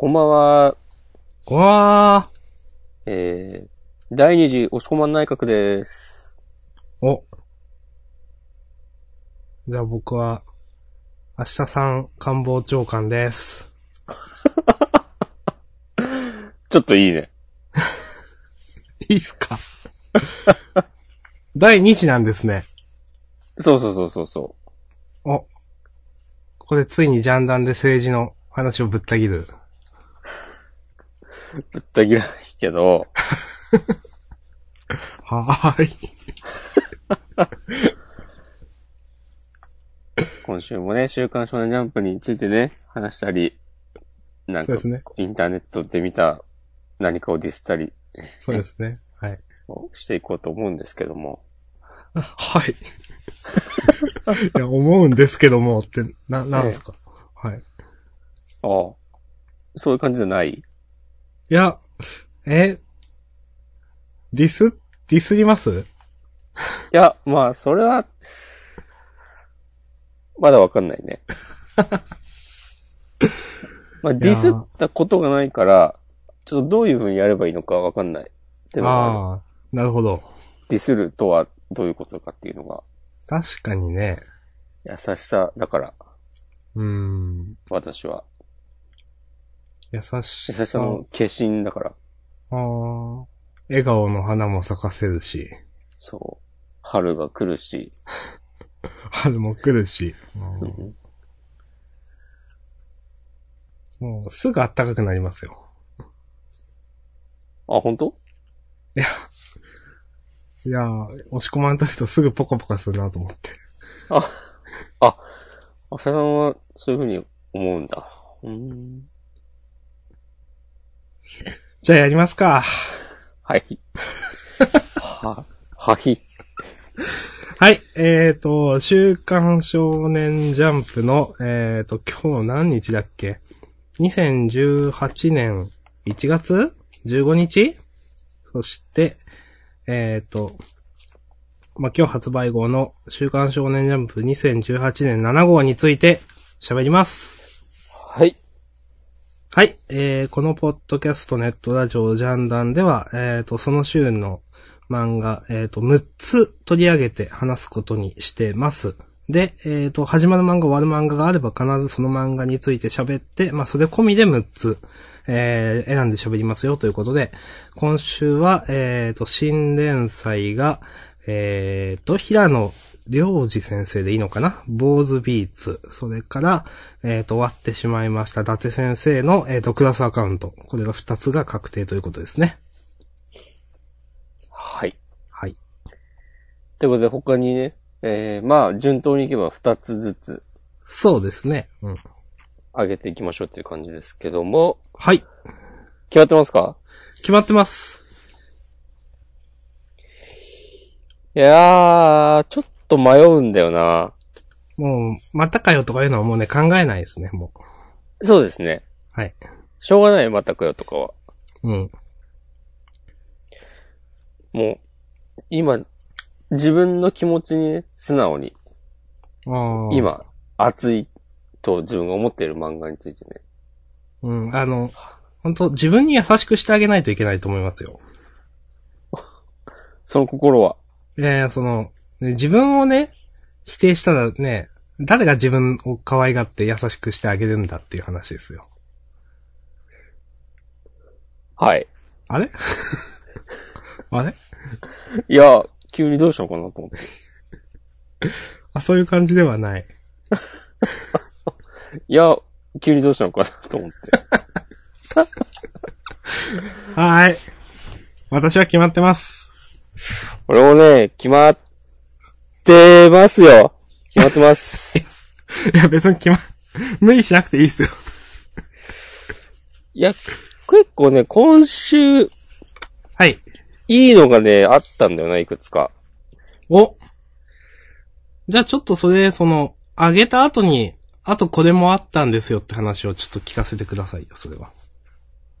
こんばんは。うわえー、第二次押し込まん内閣です。ー。お。じゃあ僕は、明日さん官房長官です。ちょっといいね。いいっすか？第2次なんですね。そうそうそうそうそお。ここでついにジャンダンで政治の話をぶった切る。う。ぶった切らないけど、はーい。今週もね、週刊少年ジャンプについてね、話したり、なんかそうですね。インターネットで見た何かをディスったりそうですね。はい。をしていこうと思うんですけども。はい。いや、思うんですけども、って、な、なんですか、はい。ああ。そういう感じじゃない？いや、え、ディス、ディスります？いや、まあ、それは、まだわかんないね。まあ、ディスったことがないから、ちょっとどういう風にやればいいのかわかんない。ってのがあるああ、なるほど。ディスるとはどういうことかっていうのが、確かにね。優しさだから、うーん。私は。優し優さ。しさの化身だから、ああ。笑顔の花も咲かせるし、そう。春が来るし、春も来るし、うんもうすぐ暖かくなりますよ。あ、本当？いやー、押し込まんとるとすぐポカポカするなと思って。あ、あ、あささんはそういう風に思うんだ。うーん。じゃあやりますか。はい。は、はい。はい。えーと、週刊少年ジャンプの、えーと、今日何日だっけ ?2018 年1月 ?15 日？そして、えーと、まあ、今日発売号の週刊少年ジャンプ2018年7号について喋ります。はい。はい。えー、このポッドキャストネットラジオジャンダンでは、えーと、その週の漫画、えーと、6つ取り上げて話すことにしてます。で、えーと、始まる漫画終わる漫画があれば必ずその漫画について喋って、まあ、それ込みで6つ、えー、選んで喋りますよということで、今週は、えーと、新連載が、えーと、平野良二先生でいいのかな？坊主ビーツ。それから、えっ、と、終わってしまいました。伊達先生の、えっ、と、クラスアカウント。これが2つが確定ということですね。はい。はい。ということで他にね、えー、まあ、順当にいけば2つずつそうですね。うん。上げていきましょうっていう感じですけども、はい。決まってますか？決まってます。いやー、ちょっと迷うんだよな。もう、またかよとかいうのはもうね、考えないですね、もそうですね。う。はい。しょうがない、またくよとかは。うん。もう、今、自分の気持ちにね、素直に、あー。今、熱いと自分が思っている漫画についてね。うん。あの、本当自分に優しくしてあげないといけないと思いますよ。その心は？いやいや、その、ね自分をね、否定したらね、誰が自分を可愛がって優しくしてあげるんだっていう話ですよ。はい。あれ？あれ？いや、急にどうしたのかなと思って。あ、そういう感じではない。いや、急にどうしたのかなと思って。はーい。私は決まってます。俺もね、決まってますよ。決まってます。いや、別に決ま、無理しなくていいっすよ。いや、結構ね、今週、はい。いいのがね、あったんだよな、いくつか。お。じゃあちょっとそれ、その、あげた後に、あとこれもあったんですよって話をちょっと聞かせてくださいよ、それは。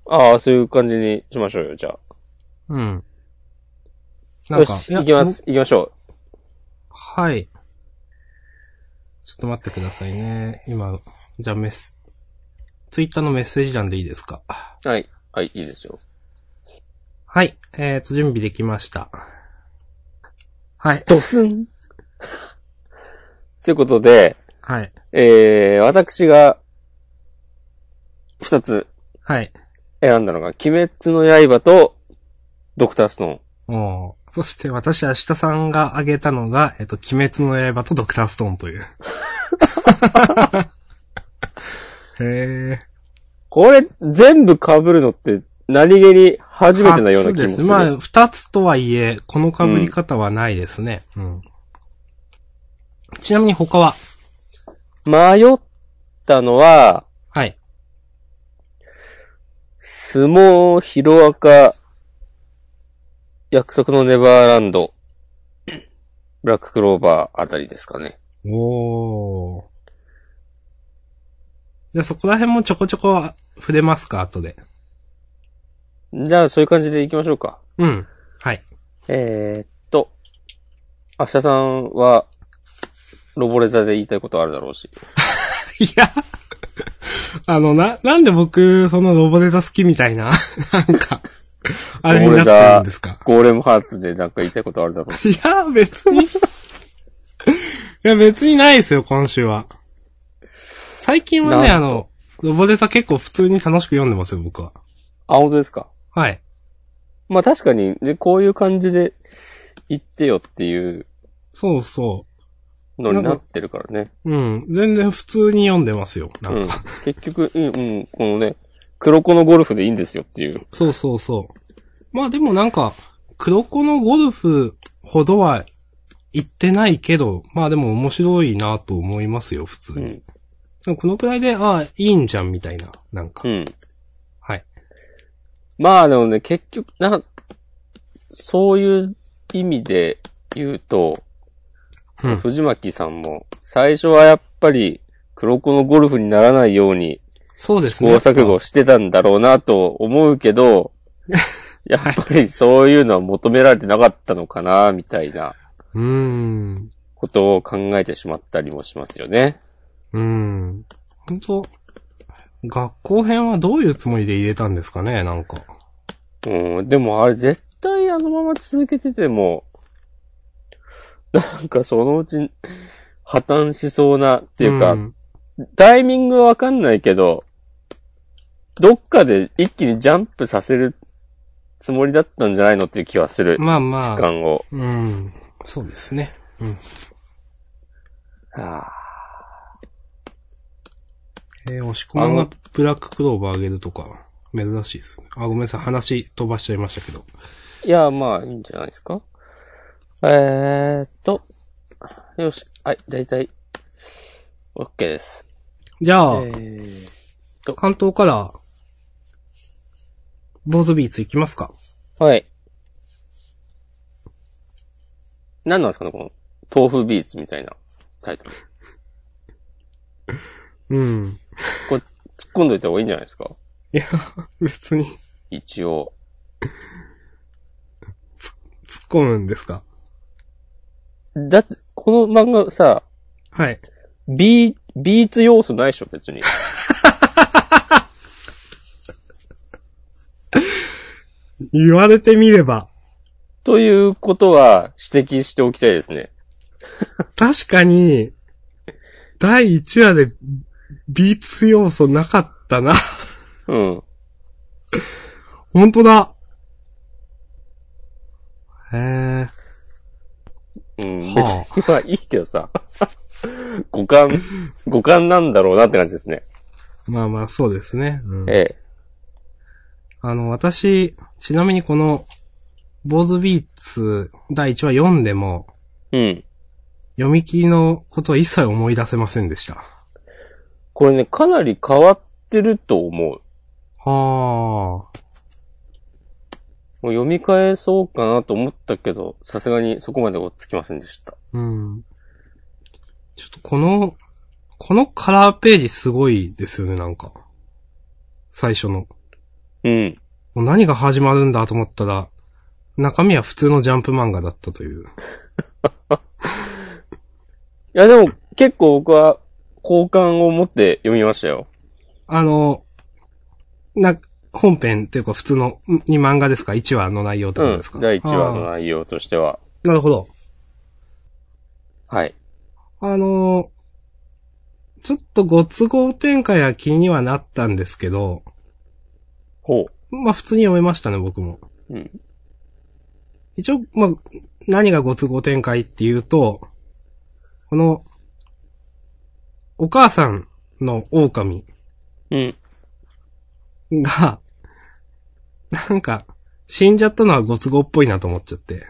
ああ、そういう感じにしましょうよ、じゃうん。あ。よし、行きます。行きましょはい。ちょっと待ってくださいね。今、じゃあメス、ツイッターのメッセージ欄でいいですか？はい。はい、いいですよ。はい。えーと、準備できました。はい。ドスンということで、はい。えー、私が、二つはい。選んだのが、鬼滅の刃と、ドクターストーン。そして私、明日さんが挙げたのが、えっと、鬼滅の刃とドクターストーンという。へえ。これ、全部被るのって、何気に初めてなような気もする。初です。まあ、二つとはいえ、この被り方はないですね。うん。ちなみに他は？迷ったのは、はい。相撲、ヒロアカ、約束のネバーランド、ブラッククローバーあたりですかね。おー。じゃあそこら辺もちょこちょこ触れますか、後で。じゃあ、そういう感じで行きましょうか。うん。はい。えー、っと、明日さんは、ロボレザで言いたいことあるだろうし。いや、あの、な、なんで僕、そのロボデザ好きみたいな、なんか、あれになってるんですか？ゴーレムハーツでなんか言いたいことあるだろうし。いや、別に。いや、別にないですよ、今週は。最近はね、あの、ロボデザ結構普通に楽しく読んでますよ、僕は。あ、本当ですか？はい。まあ確かに、で、こういう感じで言ってよっていうそうそのになってるからね。う。うん。全然普通に読んでますよ、なうんんか。。結局、うん、うん、このね、黒子のゴルフでいいんですよっていう。そうそうそう。まあでもなんか、黒子のゴルフほどは言ってないけど、まあでも面白いなと思いますよ、普通に。うん。でもこのくらいで、ああ、いいんじゃん、みたいな。なんか。うん。はい。まあでもね、結局、な、そういう意味で言うと、うん藤巻さんも、最初はやっぱり、黒子のゴルフにならないように、そうですね。錯誤してたんだろうなと思うけど、やっぱりそういうのは求められてなかったのかな、みたいなうーん。ことを考えてしまったりもしますよね。うーん。本当学校編はどういうつもりで入れたんですかね、なんか。うん、でもあれ絶対あのまま続けてても、なんかそのうち破綻しそうなっていうか、んタイミングはわかんないけど、どっかで一気にジャンプさせるつもりだったんじゃないのっていう気はする。まあまあ。時間を。うん。そうですね。うん。はあえー、押し込まんがブラッククローバーあげるとか、珍しいですね。あ、ごめんなさい。話飛ばしちゃいましたけど。いや、まあ、いいんじゃないですか。えーっと。よし。はい、だいたい、OK です。じゃあ、えー、関東から、坊主ビーツ行きますか？はい。何なんですかね、この、豆腐ビーツみたいなタイトル。うん。これ、突っ込んどいた方がいいんじゃないですか？いや、別に、一応。突っ込むんですか？だって、この漫画さ、はい。ビー、ビーツ要素ないでしょ、別に。言われてみれば、ということは指摘しておきたいですね。確かに、第1話でビーツ要素なかったな。うん。本当だ。へえ。うん。別はに まあいいけどさ。五感、五感なんだろうなって感じですね。まあまあ、そうですね。うん、ええ。あの、私、ちなみにこの、坊主ビーツ第1話読んでも、うん。読み切りのことは一切思い出せませんでした。これね、かなり変わってると思う。はもう読み返そうかなと思ったけど、さすがにそこまで追っつきませんでした。あ。うん。ちょっとこの、このカラーページすごいですよね、なんか。最初の。うん。もう何が始まるんだと思ったら、中身は普通のジャンプ漫画だったという。いやでも、結構僕は好感を持って読みましたよ。あの、な、本編っていうか普通の、んに漫画ですか ?1 話の内容とですか、うん。第1話のあ内容としては。ーなるほど。はい。あのーちょっとご都合展開は気にはなったんですけど、ほまあ普通に読めましたね、僕も。う。うん。一応、まあ、何がご都合展開っていうと、この、お母さんの狼うん。が、なんか、死んじゃったのはご都合っぽいなと思っちゃって。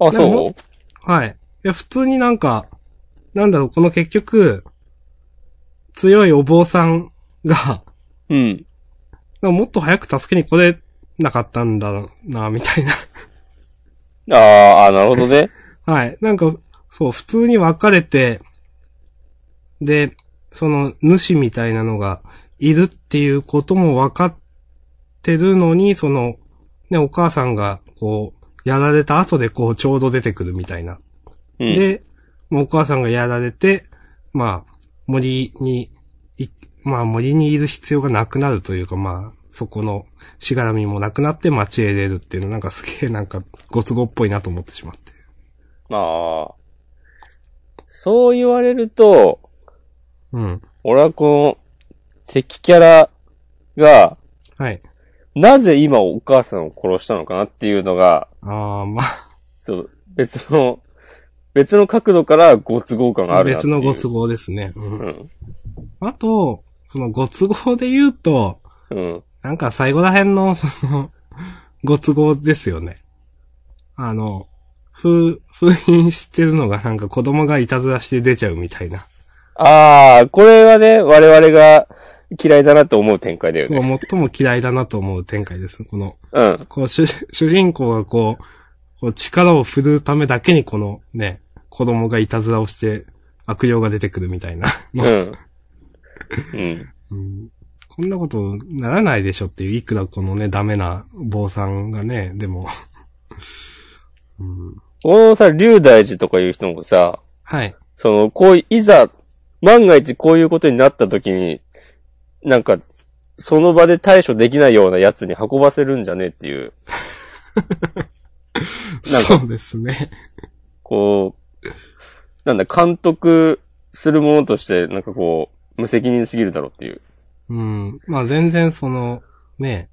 あ、そう？はい。いや、普通になんか、なんだろう、この結局、強いお坊さんが、うん。なんかもっと早く助けに来れなかったんだな、みたいな。あーあー、なるほどね。はい。なんか、そう、普通に別れて、で、その、主みたいなのがいるっていうことも分かってるのに、その、ね、お母さんが、こう、やられた後でこう、ちょうど出てくるみたいな。うん。で、もうお母さんがやられて、まあ、森に、い、まあ森にいる必要がなくなるというか、まあ、そこのしがらみもなくなって街へ出るっていうのなんかすげえなんかご都合っぽいなと思ってしまって。まあ、そう言われると、うん。俺はこの敵キャラが、はい。なぜ今お母さんを殺したのかなっていうのが、ああ、まそう、別の、別の角度からご都合感があ、あるなっていう。別のご都合ですね。うん。うん。あと、そのご都合で言うと、うん。なんか最後ら辺の、その、ご都合ですよね。あの、封、封印してるのがなんか子供がいたずらして出ちゃうみたいな。ああ、これはね、我々が嫌いだなと思う展開だよそう、ね。最も嫌いだなと思う展開ですね。この、うん。こう、主、主人公がこう、こう力を振るうためだけにこのね、子供がいたずらをして悪霊が出てくるみたいな。うん。うん。うんこんなことならないでしょっていう、いくらこのね、ダメな坊さんがね、でも、うん、このさ、龍大寺とかいう人もさ、はい。その、こういう、いざ、万が一こういうことになった時に、なんか、その場で対処できないようなやつに運ばせるんじゃねえっていう、なんかそうですね。こう、なんだ、監督するものとして、なんかこう、無責任すぎるだろうっていう。うん。まあ全然その、ね、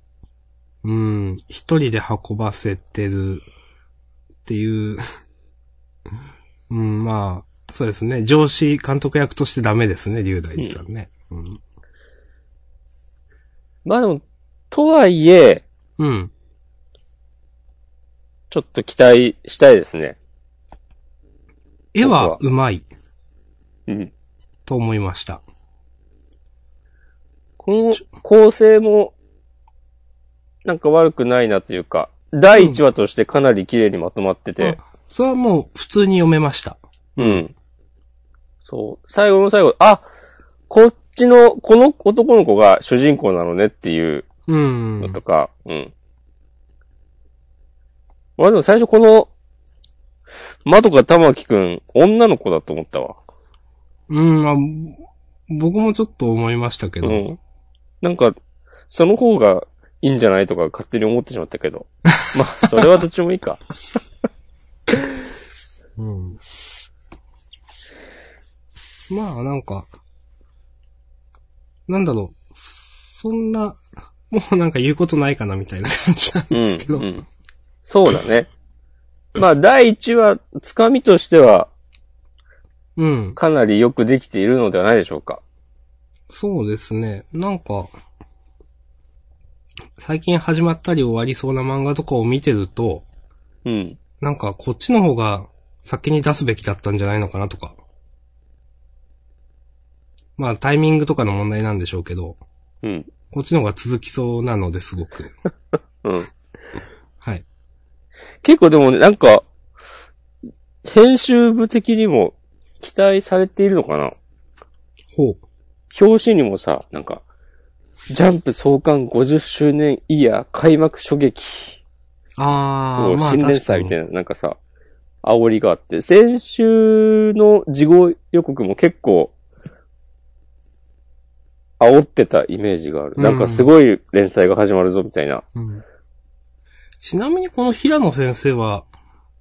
うん、一人で運ばせてるっていう、うん、まあ、そうですね。上司監督役としてダメですね、龍大寺さんね。うん。まあでも、とはいえ、うん。ちょっと期待したいですね。絵はうまいうん。と思いました。この構成も、なんか悪くないなというか、第1話としてかなり綺麗にまとまってて、あそれはもう普通に読めました。うん。そう。最後の最後、あ、こっちの、この男の子が主人公なのねっていううんの。とか、うん。まあでも最初この、まとか玉木くん、女の子だと思ったわ。うん、まあ、僕もちょっと思いましたけど。うん。なんか、その方がいいんじゃないとか勝手に思ってしまったけど。まあ、それはどっちもいいか。うん。まあ、なんか、なんだろう、そんな、もうなんか言うことないかなみたいな感じなんうん。ですけど。うん。そうだね。まあ、第1話、つかみとしては、うん。かなりよくできているのではないでしょうか。そうですね。なんか、最近始まったり終わりそうな漫画とかを見てると、うん。なんかこっちの方が先に出すべきだったんじゃないのかなとか。まあタイミングとかの問題なんでしょうけど、うん。こっちの方が続きそうなのですごく。うん。はい。結構でもね、なんか、編集部的にも期待されているのかな？ほう。表紙にもさ、なんか、ジャンプ創刊50周年イヤー開幕初撃。ああ新連載みたいな。な、なんかさ、煽りがあって、先週の事後予告も結構、煽ってたイメージがある。うんなんかすごい連載が始まるぞみたいな。うん。ちなみにこの平野先生は、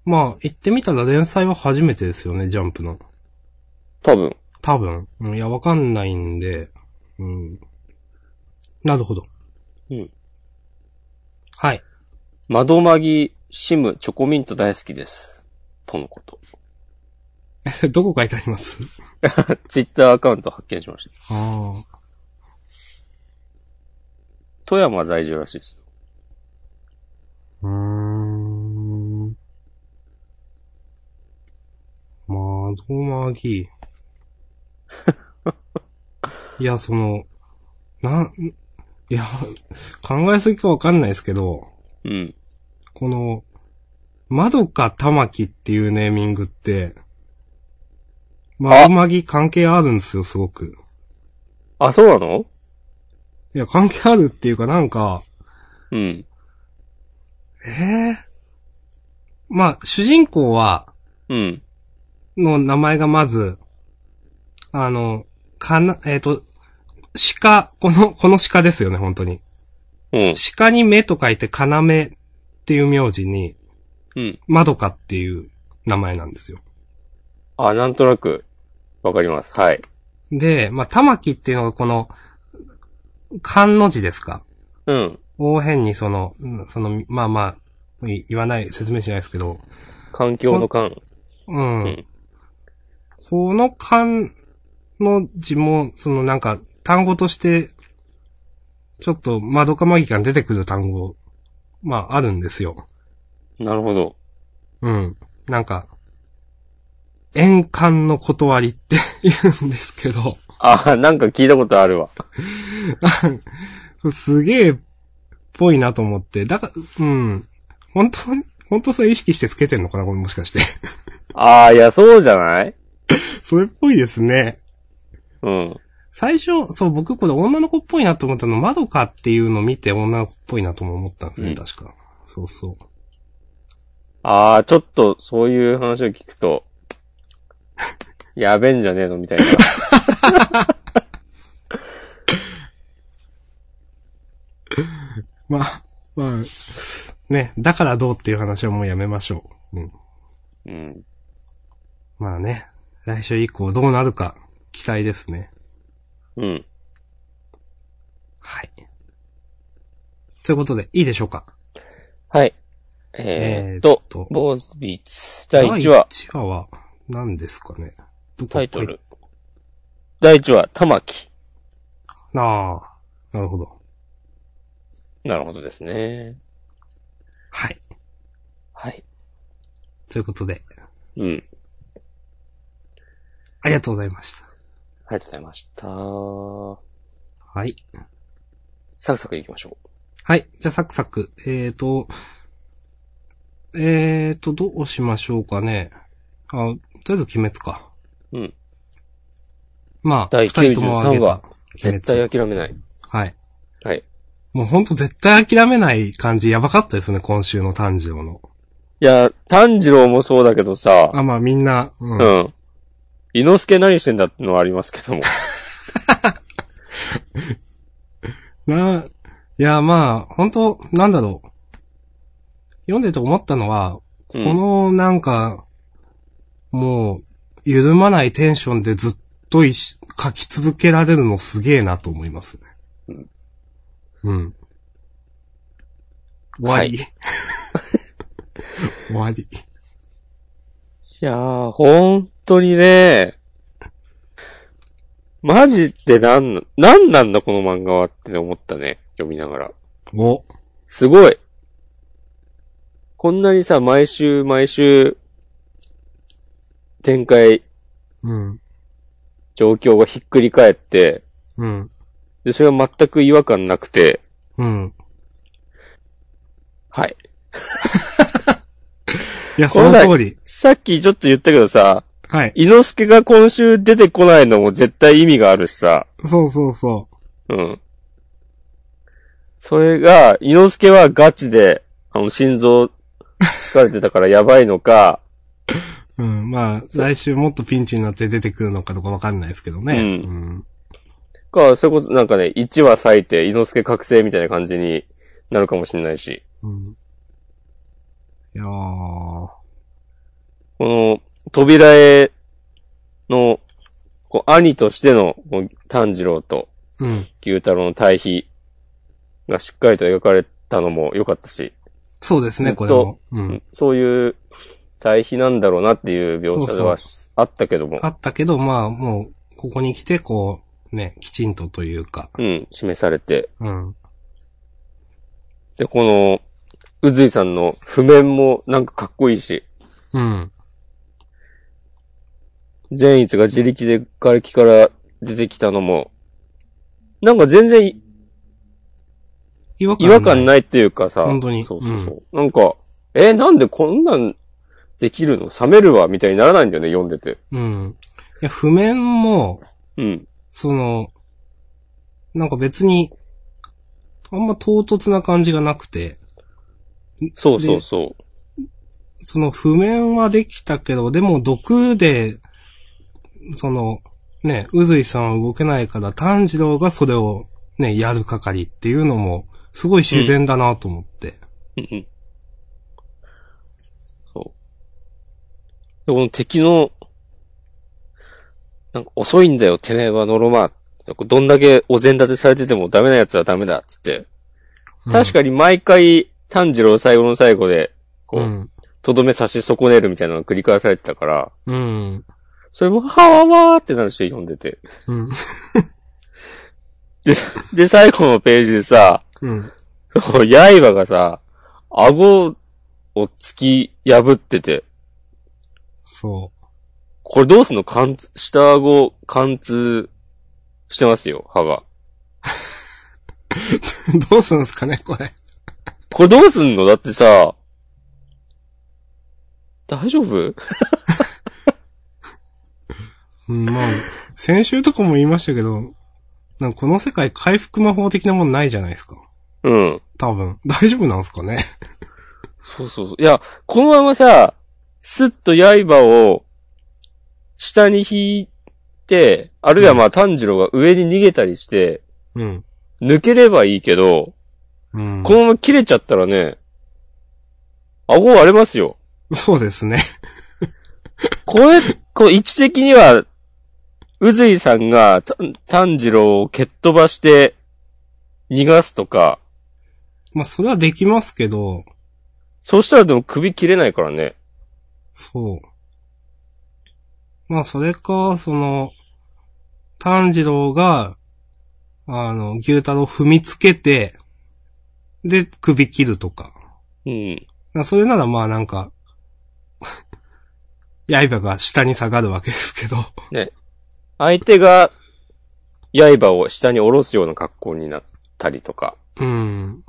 まあ、言ってみたら連載は初めてですよね、ジャンプの。多分。多分。うんいや、わかんないんで。うん。なるほど。うん。はい。窓マギ、シム、チョコミント大好きです。とのこと。え、どこ書いてあります？ツイッターアカウント発見しました。ああ。富山在住らしいですよ。うーん。窓マギ。いや、その、なん、いや、考えすぎかわかんないですけど、うん。この、窓か玉木っていうネーミングって、窓マギ関係あるんですよ、すごく。あ、そうなの？いや、関係あるっていうかなんか、うん。ええまあ、主人公は、うん。の名前がまず、あの、かな、えっ、と、鹿、この、この鹿ですよね、本当に。うん。鹿に目と書いて、かなめっていう名字に、うん。まどかっていう名前なんですよ。あ、なんとなく、わかります。はい。で、まあ、玉木っていうのがこの、漢の字ですか？うん。大変にその、うんその、まあまあ、い言わない、説明しないですけど、環境の環。うん。うんこの漢の字も、そのなんか、単語として、ちょっと、まどかマギカに出てくる単語、まあ、あるんですよ。なるほど。うん。なんか、円環の断りって 言うんですけど、あ、なんか聞いたことあるわ。すげえ、ぽいなと思って、だから、うん。本当に、本当それ意識してつけてんのかなこれもしかして。ああ、いや、そうじゃない？それっぽいですね。うん。最初、そう、僕これ女の子っぽいなと思ったの、まどかっていうのを見て女の子っぽいなとも思ったんですね、うん確か。そうそう。ああ、ちょっと、そういう話を聞くと、やべえんじゃねえのみたいな。まあ、まあ、ね、だからどうっていう話はもうやめましょう。うん。うん。まあね、来週以降どうなるか、期待ですね。うん。はい。ということで、いいでしょうか？はい。えー、っえーっとと、ボーズビーツ。第1話、第1話は、何ですかね？タイトル。第1話、玉木。ああ、なるほど。なるほどですね。はい。はい。ということで、うん。ありがとうございました。ありがとうございました。はい。サクサク行きましょはい。じゃあ、サクサク。えーと、えーと、どうしましょうかね。あ、とりあえず鬼滅か。う。うん。まあ、第二人とも挙げ93話た。絶対諦めない。はい。はい。もうほんと絶対諦めない感じやばかったですね、今週の炭治郎の。いや、炭治郎もそうだけどさ、あ、まあみんな、う。うんん。伊之助何してんだってのはありますけども。な、いや、まあ、本当なんだろう。読んでて思ったのは、こうんの、なんか、もう、緩まないテンションでずっといし書き続けられるのすげえなと思いますね。うん。終わり。終わり。いやー、本当にね、マジってなんな、なんなんだこの漫画はって思ったね。読みながら。お、すごい。こんなにさ、毎週毎週、展開、うん。状況がひっくり返って、うん。で、それは全く違和感なくて、うん。はい。いや、その通り。さっきちょっと言ったけどさ、はい。伊之助が今週出てこないのも絶対意味があるしさ、そうそうそうん。それが、伊之助はガチで、あの、心臓疲れてたからやばいのか、う。うん。まあ、来週もっとピンチになって出てくるのかどうかわかんないですけどね。うんうん。か、それこそなんかね、1話咲いて、伊之助覚醒みたいな感じになるかもしれないし。うん。いやー。この、扉絵の、こう、兄としての、こう炭治郎とうん。牛太郎の対比がしっかりと描かれたのも良かったし、そうですね、ずっとこれも。うん。そういう対比なんだろうなっていう描写ではあったけども、あったけど、まあ、もう、ここに来て、こう、ね、きちんとというか。うん、示されて、うん。で、この、うずいさんの譜面もなんかかっこいいし、うん。善逸が自力で瓦礫から出てきたのも、なんか全然い違和違和感い。ないっていうかさ、本当にそうそうそう。なんか、え、なんでこんなんできるの？冷めるわ？みたいにならないんだよね、読んでて。うん。いや、譜面も、うん。その、なんか別に、あんま唐突な感じがなくて、そうそうそその譜面はできたけど、でも毒で、その、ね、うずいさんは動けないから、炭治郎がそれをね、やる係っていうのも、すごい自然だなと思って。う。うんうん。そう。で、この敵の、なんか遅いんだよ、てめえはノロマ。どんだけお膳立てされててもダメな奴はダメだ、つって。確かに毎回、炭治郎最後の最後で、こう、うん。とどめ差し損ねるみたいなのが繰り返されてたから、うん。それも、はわわーってなるし、読んでて。うん。で、で、最後のページでさ、うん。そう刃がさ、顎を突き破ってて、そこれどうすんの貫通、下顎貫通してますよ、歯が。う。どうするんですかね、これ。これどうすんの？だってさ、大丈夫？うん、まあ、先週とかも言いましたけど、なんかこの世界回復魔法的なもんないじゃないですか。うん。多分。大丈夫なんですかね？そうそうそう。いや、このままさ、スッと刃を下に引いて、あるいはまあ炭治郎が上に逃げたりして、うん。抜ければいいけど、うん。このまま切れちゃったらね、顎割れますよ。そうですね。これ、こう位置的には、うずいさんがた炭治郎を蹴っ飛ばして逃がすとか、まあ、それはできますけど、そうしたらでも首切れないからね。そう。まあ、それか、その、炭治郎が、あの、牛太郎踏みつけて、で、首切るとか。うん。まあそれならまあなんか、刃が下に下がるわけですけど。相手が、刃を下に下ろすような格好になったりとか。うん。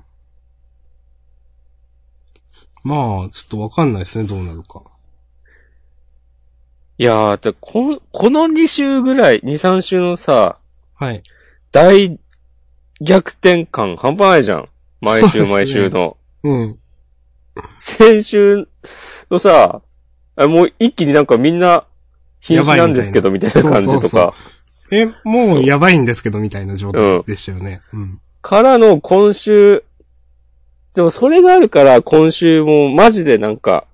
まあ、ちょっとわかんないですね、どうなるか。いやー、でこの、この2週ぐらい、2、3週のさ、はい。大逆転感半端ないじゃん。毎週毎週の。うん。先週のさ、あもう一気になんかみんな、瀕死なんですけど、みたいな感じとそうそうそうか。え、もうやばいんですけど、みたいな状態でしたよね。うん。からの今週、でもそれがあるから今週もマジでなんか、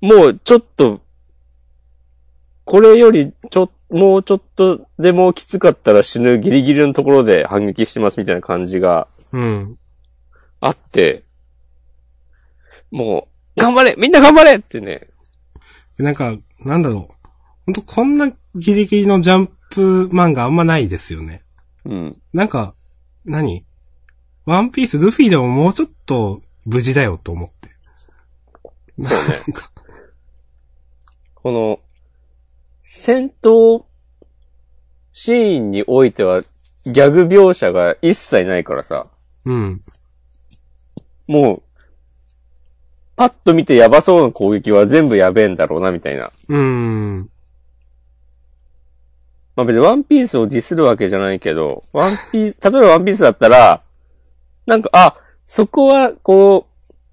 もうちょっと、これよりちょ、もうちょっとでもきつかったら死ぬギリギリのところで反撃してますみたいな感じがうん。あって、もう、頑張れみんな頑張れってね。なんか、なんだろう。ほんとこんなギリギリのジャンプ漫画あんまないですよね。うん。なんか、何？ワンピース、ルフィでももうちょっと無事だよと思って。なんか、この、戦闘シーンにおいては、ギャグ描写が一切ないからさ、うん。もう、パッと見てやばそうな攻撃は全部やべえんだろうな、みたいな。うーん。まあ別にワンピースをディスるわけじゃないけど、ワンピース、例えばワンピースだったら、なんか、あ、そこは、こ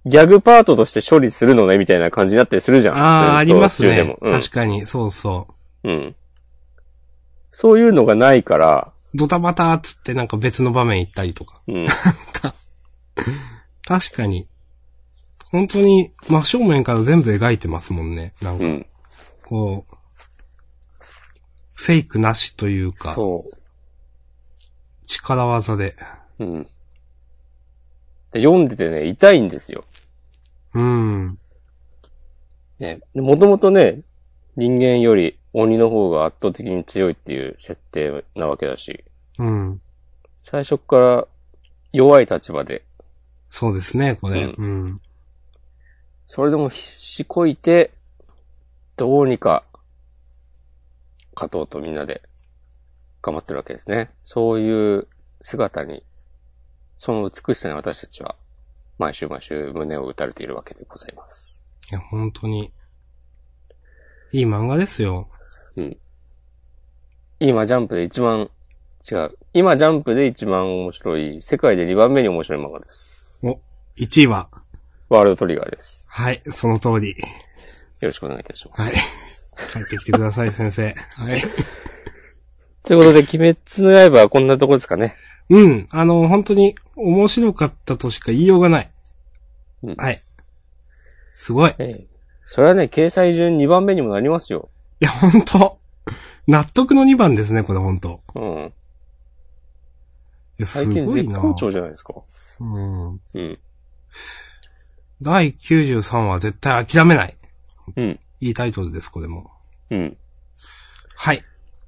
う、ギャグパートとして処理するのね、みたいな感じになったりするじゃん。ああ、ありますね。うん確かに、そうそうん。そういうのがないから、ドタバタっつってなんか別の場面行ったりとか。うん。確かに。本当に真正面から全部描いてますもんね。なんか、うん。こう、フェイクなしというか、そ力技で。う。うん。で読んでてね、痛いんですよ。うん。ね。もともとね、人間より鬼の方が圧倒的に強いっていう設定なわけだし、うん。最初っから弱い立場で、そうですね、これ。ううん。それでも必死こいて、どうにか、勝とうとみんなで頑張ってるわけですね。そういう姿に、その美しさに私たちは、毎週毎週胸を打たれているわけでございます。いや、本当に。いい漫画ですよ。今ジャンプで一番、違う。今ジャンプで一番面白い、世界で2番目に面白い漫画です。1位は。ワールドトリガーです。はい、その通り。よろしくお願いいたします。はい。帰ってきてください、先生。はい。ということで、鬼滅の刃はこんなとこですかね。うん。あの、本当に面白かったとしか言いようがない。うんはい。すごい。いええ。それはね、掲載順2番目にもなりますよ。や、本当納得の2番ですね、これ本当いうん。や、す最近ごいな。絶好調じゃないですか。うん。うん。第93話絶対諦めない。うん。いいタイトルです、これも。うん。はい。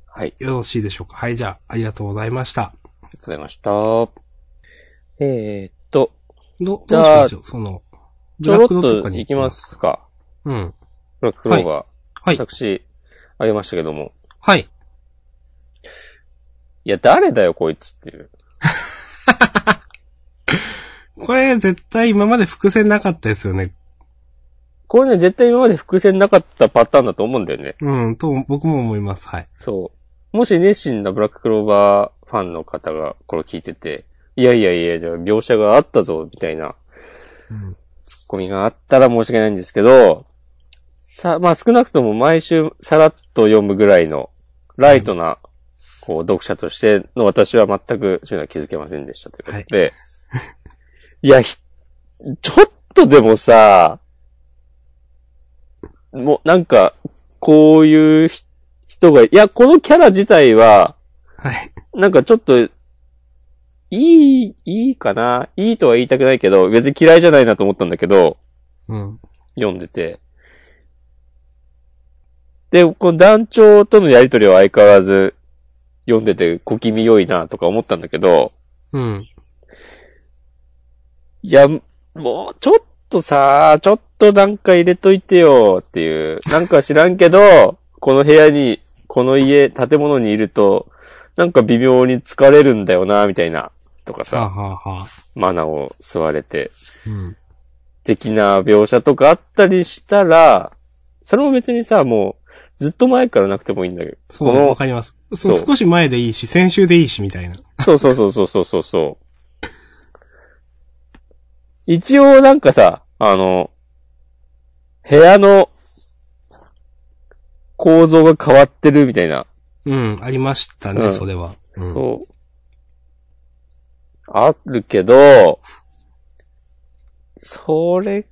はい。よろしいでしょうか？はい、じゃあ、ありがとうございました。ありがとうございました。えー、っと、ど、じゃあどうしましょう？その、ブラックロとかにといきま。すか。うん。ブラッククローバー。はい。私、あげましたけども。はい。いや、誰だよ、こいつっていう。これ、絶対今まで伏線なかったですよね。これね、絶対今まで伏線なかったパターンだと思うんだよね。うん、と、僕も思います。はい。そう。もし熱心なブラッククローバーファンの方がこれ聞いてて、いやいやいや、じゃあ描写があったぞ、みたいなうん。ツッコミがあったら申し訳ないんですけど、さ、まあ少なくとも毎週さらっと読むぐらいのライトな、こう、読者としての私は全くそういうのは気づけませんでしたということで、い、や、ひちょっとでもさ、もうなんか、こういうひ人が、いや、このキャラ自体は、はい。なんかちょっと、いい、いいかな？いいとは言いたくないけど、別に嫌いじゃないなと思ったんだけど、うん。読んでて。で、この団長とのやりとりは相変わらず読んでて小気味良いなとか思ったんだけど、うん。いや、もうちょっとさ、ちょっとなんか入れといてよっていう、なんか知らんけど、この部屋に、この家、建物にいると、なんか微妙に疲れるんだよな、みたいな、とかはあ、さ、はあはあ、マナを吸われて、うん。的な描写とかあったりしたら、それも別にさ、もう、ずっと前からなくてもいいんだけど。そう、わかります。そう、少し前でいいし、先週でいいし、みたいな。そうそうそうそうそうそう。一応なんかさ、あの、部屋の構造が変わってるみたいな。うん、ありましたね、うんそれは。うん、そう。あるけど、それ、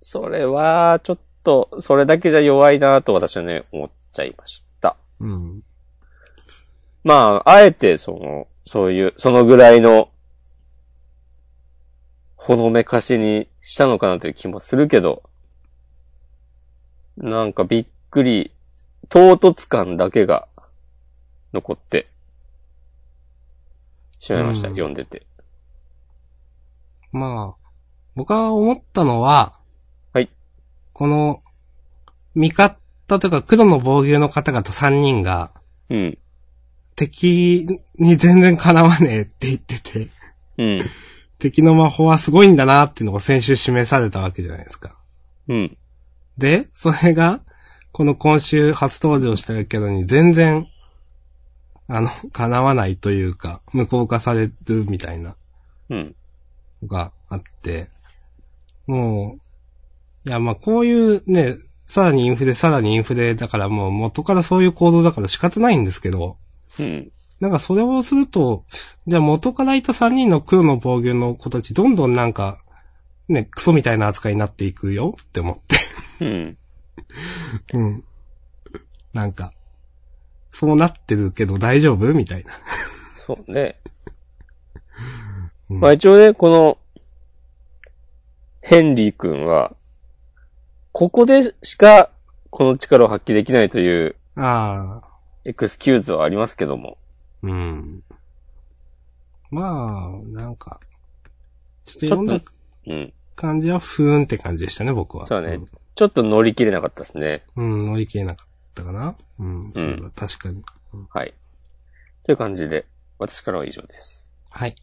それは、ちょっと、それだけじゃ弱いなと私はね、思っちゃいました。うん。まあ、あえて、その、そういう、そのぐらいの、ほのめかしにしたのかなという気もするけど、なんかびっくり、唐突感だけが残って、しまいました、うん読んでて。まあ、僕が思ったのは、はい。この、味方とか黒の防御の方々3人が、うん。敵に全然かなわねえって言ってて、うん。敵の魔法はすごいんだなっていうのが先週示されたわけじゃないですか。うん。で、それが、この今週初登場したけどに全然、あの、叶わないというか、無効化されるみたいなうん。のがあって、もう、いや、まあこういうね、さらにインフレ、さらにインフレだからもう元からそういう構造だから仕方ないんですけど、うん。なんかそれをすると、じゃあ元からいた3人の黒の防御の子たち、どんどんなんか、ね、クソみたいな扱いになっていくよって思って。うん。うん。なんか、そうなってるけど大丈夫？みたいな。そうね。うんまあ一応ね、この、ヘンリー君は、ここでしかこの力を発揮できないというああ、エクスキューズはありますけども。うん。まあ、なんか、ちょっと読んだうん。感じはふーんって感じでしたね、僕は。そうねちょっと乗り切れなかったですね。うん。うん、乗り切れなかったかな。うん。そうだ確かに。はい。という感じで、私からは以上です。はい。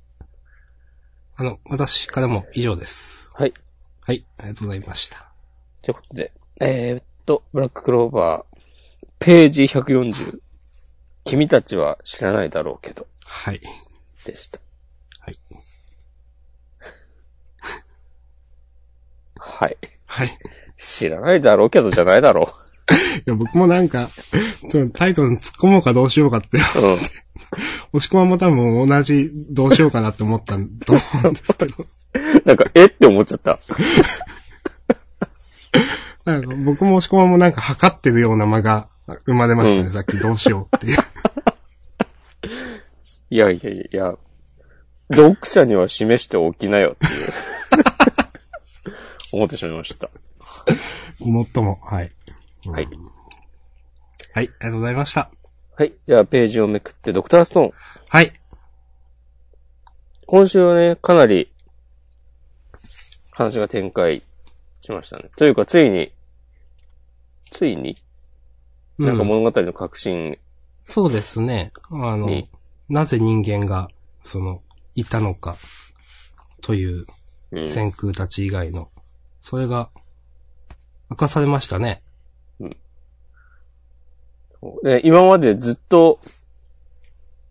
あの、私からも以上です。はい。はい、ありがとうございました。ということで、えー、っと、ブラッククローバー、ページ140。君たちは知らないだろうけど、はい。でした。はい。はい。はい。い知らないだろうけどじゃないだろや、僕もなんか、ちょっとタイトルに突っ込もうかどうしようかって、う。うん。押し込まんも多分同じどうしようかなって思ったんと思うんですけど。なんか、えって思っちゃった。なんか僕も押し込まんもなんか測ってるような間が生まれましたね、うんさっきどうしようっていう。いやいやいや、読者には示しておきなよっていう。思ってしまいました。ごもっとも。はい。はい。はい、ありがとうございました。はい。じゃあ、ページをめくって、ドクターストーン。はい。今週はね、かなり、話が展開しましたね。というか、ついに、ついに、なんかうん物語の革新そうですね。あのに、なぜ人間が、その、いたのか、という、うん、先空たち以外の、それが、明かされましたね。で今までずっと、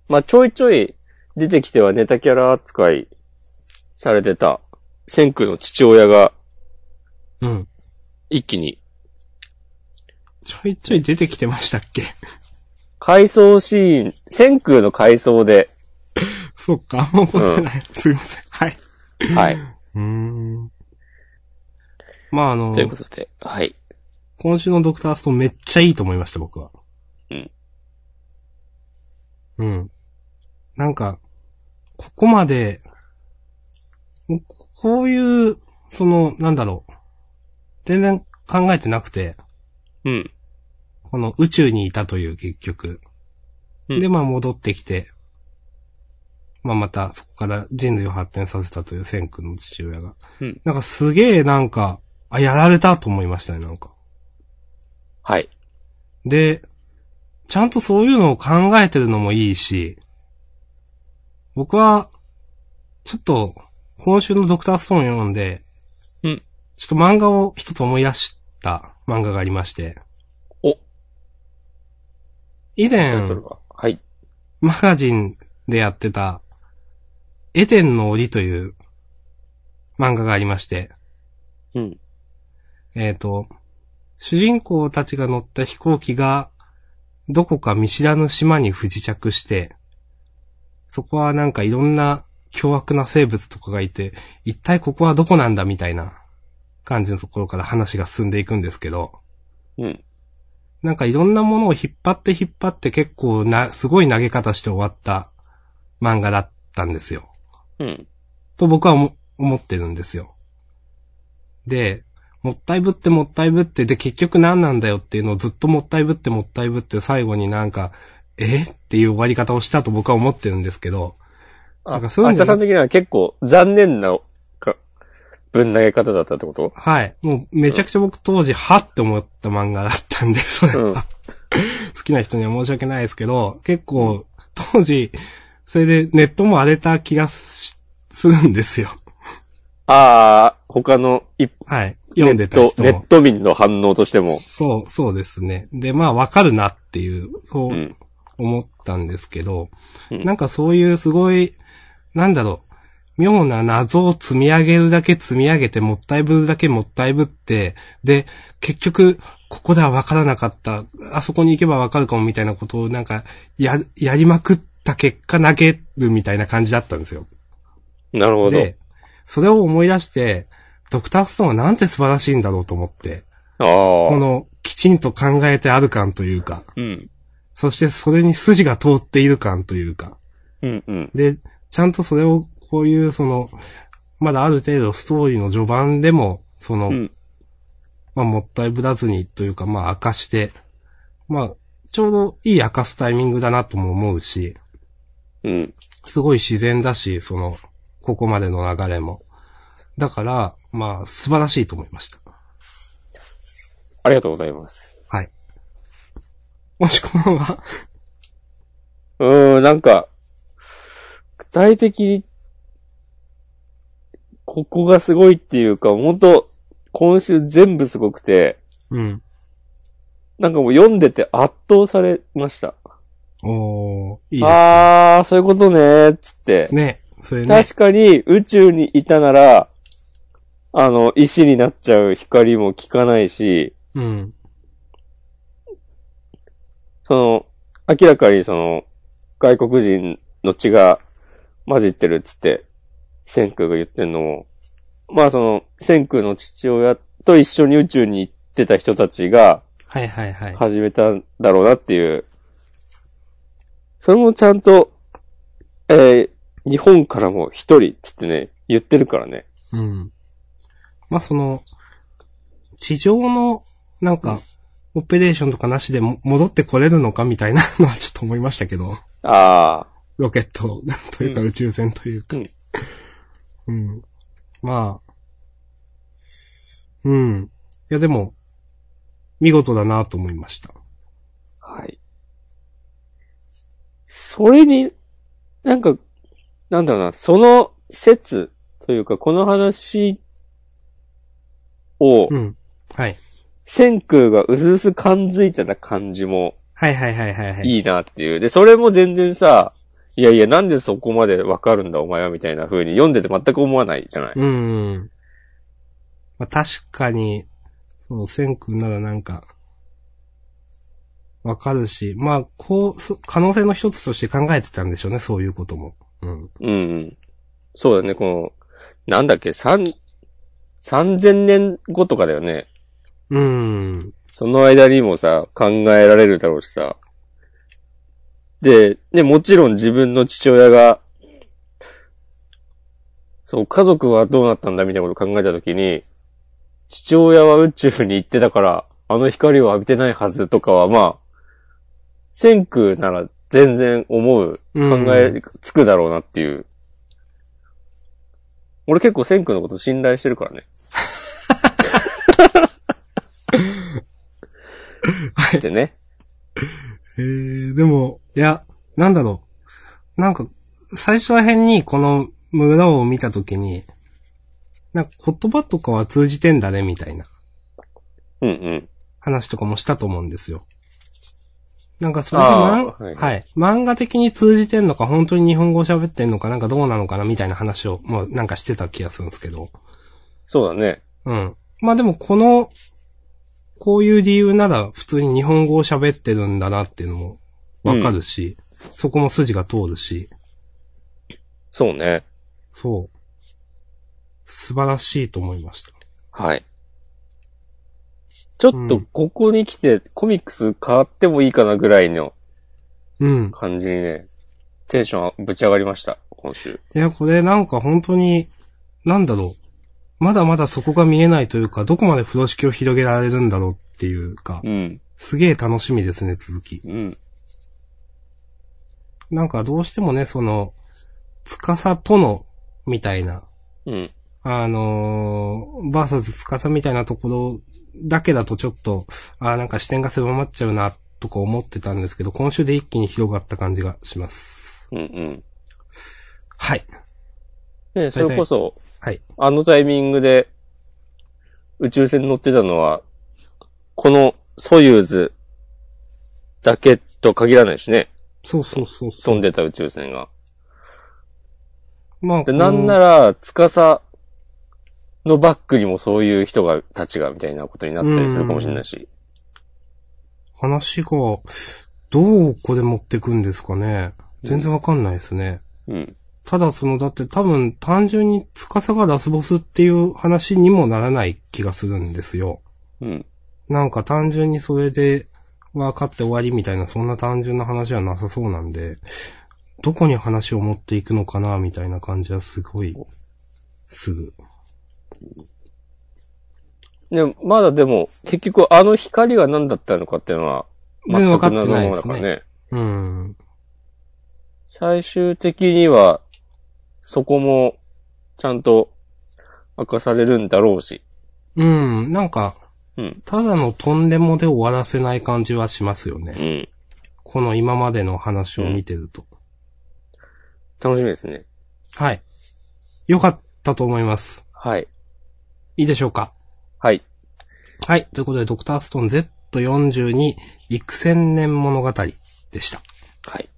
まあ、ちょいちょい出てきてはネタキャラ扱いされてた、千空の父親がうん。一気にちょいちょい出てきてましたっけ？回想シーン、千空の回想で、そっか、あんま覚えてない。すいません。はい。はい。うーん。まああのと、いうことで、はい。今週のドクターストーンめっちゃいいと思いました、僕は。うん。うん。なんか、ここまで、ここういう、その、なんだろう。全然考えてなくて、うん。この宇宙にいたという結局。うんで、まあ戻ってきて、まあまたそこから人類を発展させたという千空の父親が。うんなんかすげえなんか、あ、やられたと思いましたね、なんか。はい。で、ちゃんとそういうのを考えてるのもいいし、僕は、ちょっと、今週のドクターストーン読んで、うんちょっと漫画を一つ思い出した漫画がありまして、お、以前。はい。マガジンでやってた、エデンの檻という漫画がありまして、うん。えっ、と、主人公たちが乗った飛行機が、どこか見知らぬ島に不時着して、そこはなんかいろんな凶悪な生物とかがいて、一体ここはどこなんだみたいな感じのところから話が進んでいくんですけど、うん。なんかいろんなものを引っ張って引っ張って結構な、すごい投げ方して終わった漫画だったんですよ。うん。と僕は思思ってるんですよ。で、もったいぶってもったいぶって、で結局何なんだよっていうのをずっともったいぶってもったいぶって最後になんか、え？っていう終わり方をしたと僕は思ってるんですけど、あ、なんかそういうの明日さん的には結構残念な、か、ぶん投げ方だったってこと？はい。もうめちゃくちゃ僕当時、はって思った漫画だったんで、それうんは。好きな人には申し訳ないですけど、結構、当時、それでネットも荒れた気がしするんですよ。ああ、他の一はい。読んでたネット、人もネッ。ト民の反応としても。そう、そうですね。で、まあ、わかるなっていう、そううん。思ったんですけど、うんなんかそういうすごい、なんだろう、妙な謎を積み上げるだけ積み上げて、もったいぶるだけもったいぶって、で、結局、ここではわからなかった、あそこに行けばわかるかもみたいなことをなんか、や、やりまくった結果投げるみたいな感じだったんですよ。なるほど。で、それを思い出して、ドクターストーンはなんて素晴らしいんだろうと思って。この、きちんと考えてある感というか、うん。そしてそれに筋が通っている感というか、うんうん。で、ちゃんとそれを、こういう、その、まだある程度ストーリーの序盤でも、その、うん。まあ、もったいぶらずにというか、まあ、明かして、まあ、ちょうどいい明かすタイミングだなとも思うし、うん。すごい自然だし、その、ここまでの流れも。だから、まあ、素晴らしいと思いました。ありがとうございます。はい。もしこんばんは。うーん、なんか、具体的に、ここがすごいっていうか、本当今週全部すごくて、うん。なんかもう読んでて圧倒されました。おー、いいですね。あー、そういうことね、つって。ね、それね。確かに宇宙にいたなら、あの、石になっちゃう光も効かないし、うん。その、明らかにその、外国人の血が混じってるっつって、千空が言ってんのも、まあその、千空の父親と一緒に宇宙に行ってた人たちがはいはいはい。始めたんだろうなっていう、それもちゃんと、えー日本からも一人っつってね、言ってるからね。うん。まあ、その、地上の、なんか、オペレーションとかなしでも戻ってこれるのかみたいなのはちょっと思いましたけど。ああ、ロケットというかうん宇宙船というか。うん。まあ。うん。いやでも、見事だなと思いました。はい。それに、なんか、なんだろうな、その説というか、この話をう、ん。はい。千空がうすうす感づいてた感じもはいはいはいはいはい。いいなっていう。で、それも全然さ、いやいや、なんでそこまでわかるんだお前はみたいな風に読んでて全く思わないじゃない。うん。まあ、確かに、その、千空ならなんか、わかるし、まあ、こう、そ可能性の一つとして考えてたんでしょうね、そういうことも。うん。うんうん。そうだね、この、なんだっけ、三、三千年後とかだよね。うん。その間にもさ、考えられるだろうしさ。で、ね、もちろん自分の父親が、そう、家族はどうなったんだみたいなことを考えたときに、父親は宇宙に行ってたから、あの光を浴びてないはずとかは、まあ、千空なら全然思う、うん考えつくだろうなっていう。俺結構千空のこと信頼してるからね。ってね。えー、でも、いや、なんだろう。なんか、最初ら辺にこの村を見たときに、なんか言葉とかは通じてんだね、みたいなうんうん。話とかもしたと思うんですよ。なんかそれがはいはい。漫画的に通じてんのか、本当に日本語を喋ってんのか、なんかどうなのかな、みたいな話を、もうなんかしてた気がするんですけど。そうだね。うん。まあでもこの、こういう理由なら普通に日本語を喋ってるんだなっていうのもわかるし、そこも筋が通るし、そうね。そう。素晴らしいと思いました。はい。ちょっとうんここに来てコミックス変わってもいいかなぐらいのうん。感じにね、テンションぶち上がりました、今週。いや、これなんか本当に、なんだろう。まだまだそこが見えないというか、どこまで風呂敷を広げられるんだろうっていうか、うん。すげえ楽しみですね、続き。うん。なんかどうしてもね、その、つかさとの、みたいな、うん。あのー、バーサスつかさみたいなところだけだとちょっと、あーなんか視点が狭まっちゃうな、とか思ってたんですけど、今週で一気に広がった感じがします。うんうん。はい。ねそれこそ、はい。あのタイミングで宇宙船に乗ってたのは、このソユーズだけと限らないしね。そうそうそうそう。飛んでた宇宙船が。まあ、で、なんなら、ら、つかさのバックにもそういう人が、たちがみたいなことになったりするかもしれないし。話が、どうこれ持ってくんですかね。全然わかんないですね。うん。ただその、だって多分単純に司がラスボスっていう話にもならない気がするんですよ。うん。なんか単純にそれで分かって終わりみたいな、そんな単純な話はなさそうなんで、どこに話を持っていくのかな、みたいな感じはすごい、すぐ。でも、まだでも、結局あの光が何だったのかっていうのは、全然分かってないですね。ね。うん。最終的には、そこも、ちゃんと明かされるんだろうし。うん、なんか、うん。ただのとんでもで終わらせない感じはしますよね。うん。この今までの話を見てると。楽しみですね。はい。よかったと思います。はい。いいでしょうか？はい。はい。ということで、ドクターストーン Z42 幾千年物語でした。いはい。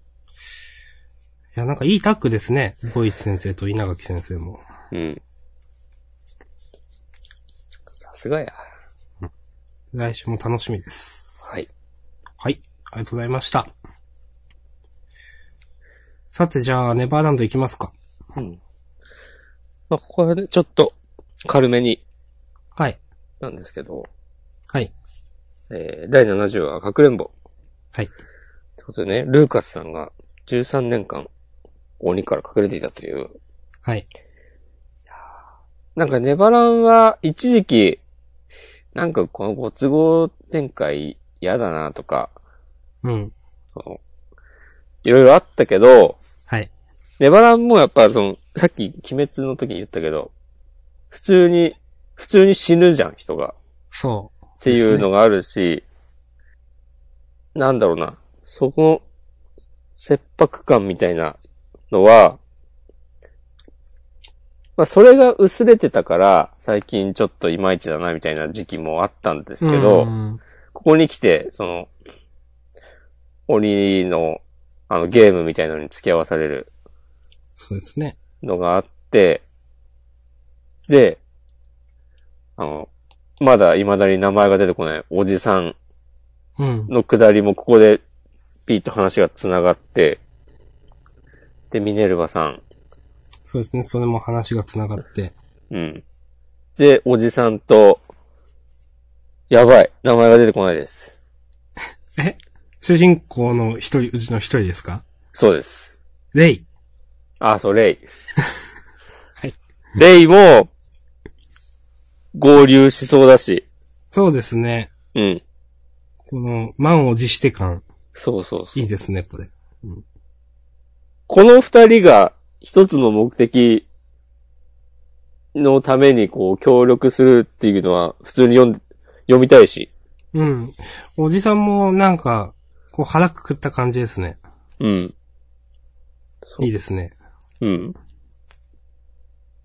や、なんかいいタッグですね。ボイス先生と稲垣先生も。うん。さすがや。来週も楽しみです。はい。はい。ありがとうございました。さて、じゃあ、ネバーランド行きますか。うん。まあ、ここはね、ちょっと、軽めに、はい。なんですけど、はい。えー、第70話、かくれんぼ。はい。ってことでね、ルーカスさんが13年間、鬼から隠れていたという。はい。なんかネバランは、一時期、なんかこのご都合展開嫌だなとか、うん。いろいろあったけど、はい。ネバランもやっぱその、さっき鬼滅の時に言ったけど、普通に、普通に死ぬじゃん、人が。そう。っていうのがあるし、なんだろうな、そこの切迫感みたいなのは、まあそれが薄れてたから、最近ちょっといまいちだなみたいな時期もあったんですけど、うんここに来て、その、鬼の、あのゲームみたいなのに付き合わされるそうですね。のがあって、で、あの、まだ未だに名前が出てこないおじさんうん。のくだりもここでピーッと話が繋がって、で、ミネルヴァさん、そうですね。それも話が繋がって。うん。で、おじさんと、やばい、名前が出てこないです。え？主人公の一人、うちの一人ですか？そうです。レイ。あ、そう、レイ。はい。レイも、合流しそうだし、そうですね。うん。この、満を持して感、そうそうそう。いいですね、これ。この二人が一つの目的のためにこう協力するっていうのは普通に読ん読みたいし。うん。おじさんもなんか、こう腹くくった感じですね。うん。いいですね。うん。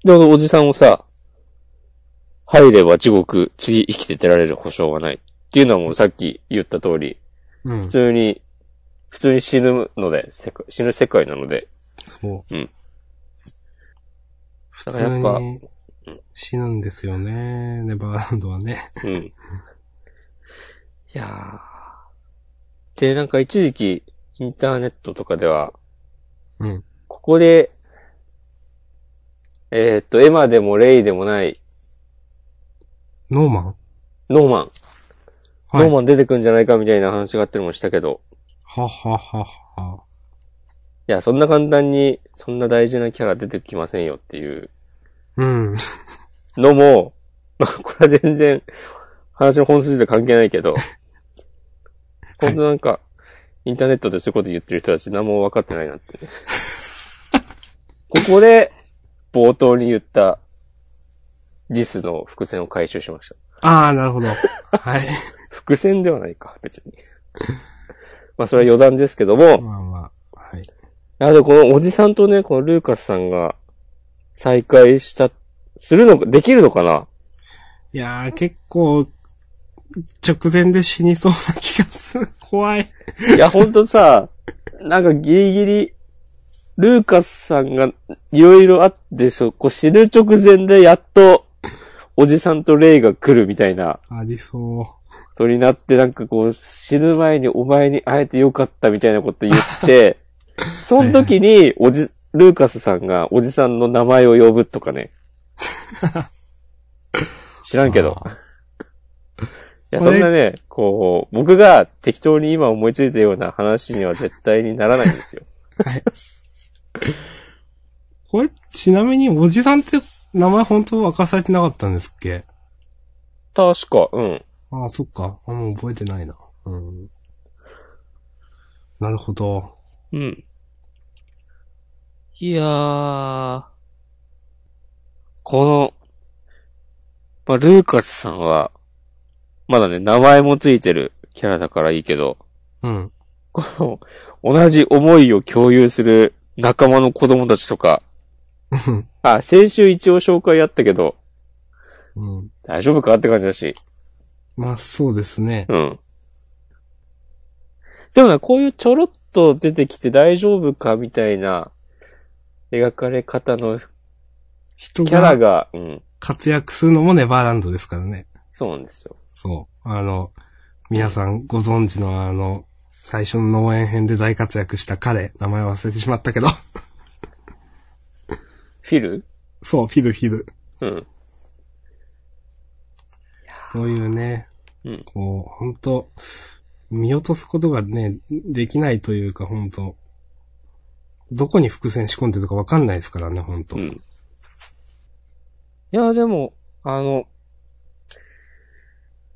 で、おじさんをさ、入れば地獄、次生きて出られる保証はない。っていうのはもうさっき言った通り、うん普。通に、普通に死ぬので、死ぬ世界なので、そう。うん。普通に死ぬんですよね。ネバーランドはね。うん。いやー。で、なんか一時期、インターネットとかでは、うん。ここで、えーっと、エマでもレイでもない、ノーマン？ノーマン。はい。ノーマン出てくんじゃないかみたいな話があったりもしたけど、はははは。いや、そんな簡単に、そんな大事なキャラ出てきませんよっていううん。のも、まあ、これは全然、話の本筋で関係ないけど、本当なんか、インターネットでそういうこと言ってる人たち何も分かってないなってね。ここで、冒頭に言った、ジスの伏線を回収しました。ああ、なるほど。はい。伏線ではないか、別に。まあ、それは余談ですけども、まあまあ。はい。あでもこのおじさんとね、このルーカスさんが再会した、するのか、できるのかな？いやー、結構、直前で死にそうな気がする。怖い。いや、ほんとさ、なんかギリギリ、ルーカスさんがいろいろあってしょ、こう死ぬ直前でやっと、おじさんとレイが来るみたいな、ありそう。とになって、なんかこう、死ぬ前にお前に会えてよかったみたいなこと言って、その時に、おじ、ルーカスさんがおじさんの名前を呼ぶとかね。知らんけど。いや、そんなね、こう、僕が適当に今思いついたような話には絶対にならないんですよ。これ、ちなみにおじさんって名前本当明かされてなかったんですっけ？確か、うん。ああ、そっか。あもう覚えてないな。うん。なるほど。うん。いやー、この、まあ、ルーカスさんは、まだね、名前もついてるキャラだからいいけど、うん。この、同じ思いを共有する仲間の子供たちとか、あ、先週一応紹介やったけど、うん。大丈夫かって感じだし、まあ、そうですね。うん。でもな、こういうちょろっと出てきて大丈夫かみたいな描かれ方の人キャラがが、うん、活躍するのもネバーランドですからね。そうなんですよ。そう。あの、皆さんご存知のあの、最初の農園編で大活躍した彼、名前忘れてしまったけど。フィル？そう、フィルフィル。うん。そういうね、うん。こう、本当見落とすことがね、できないというか、本当どこに伏線仕込んでるかわかんないですからね、本当うん。いや、でも、あの、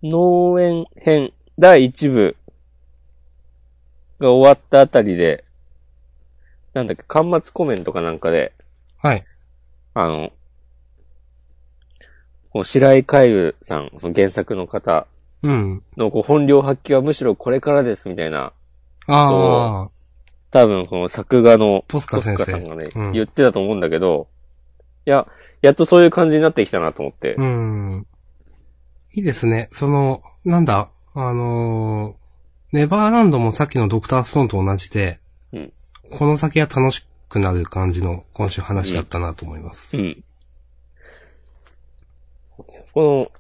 農園編第1部が終わったあたりで、なんだっけ、端末コメントかなんかで、はい。あの、こう白井海部さん、その原作の方うん。のこう本領発揮はむしろこれからですみたいな、ああ、多分この作画のポスカ先生さんがね、うん言ってたと思うんだけど、いや、やっとそういう感じになってきたなと思って。うん。いいですね。その、なんだ、あのーネバーランドもさっきのドクターストーンと同じで、うんこの先は楽しくなる感じの今週話だったなと思います。うん。この、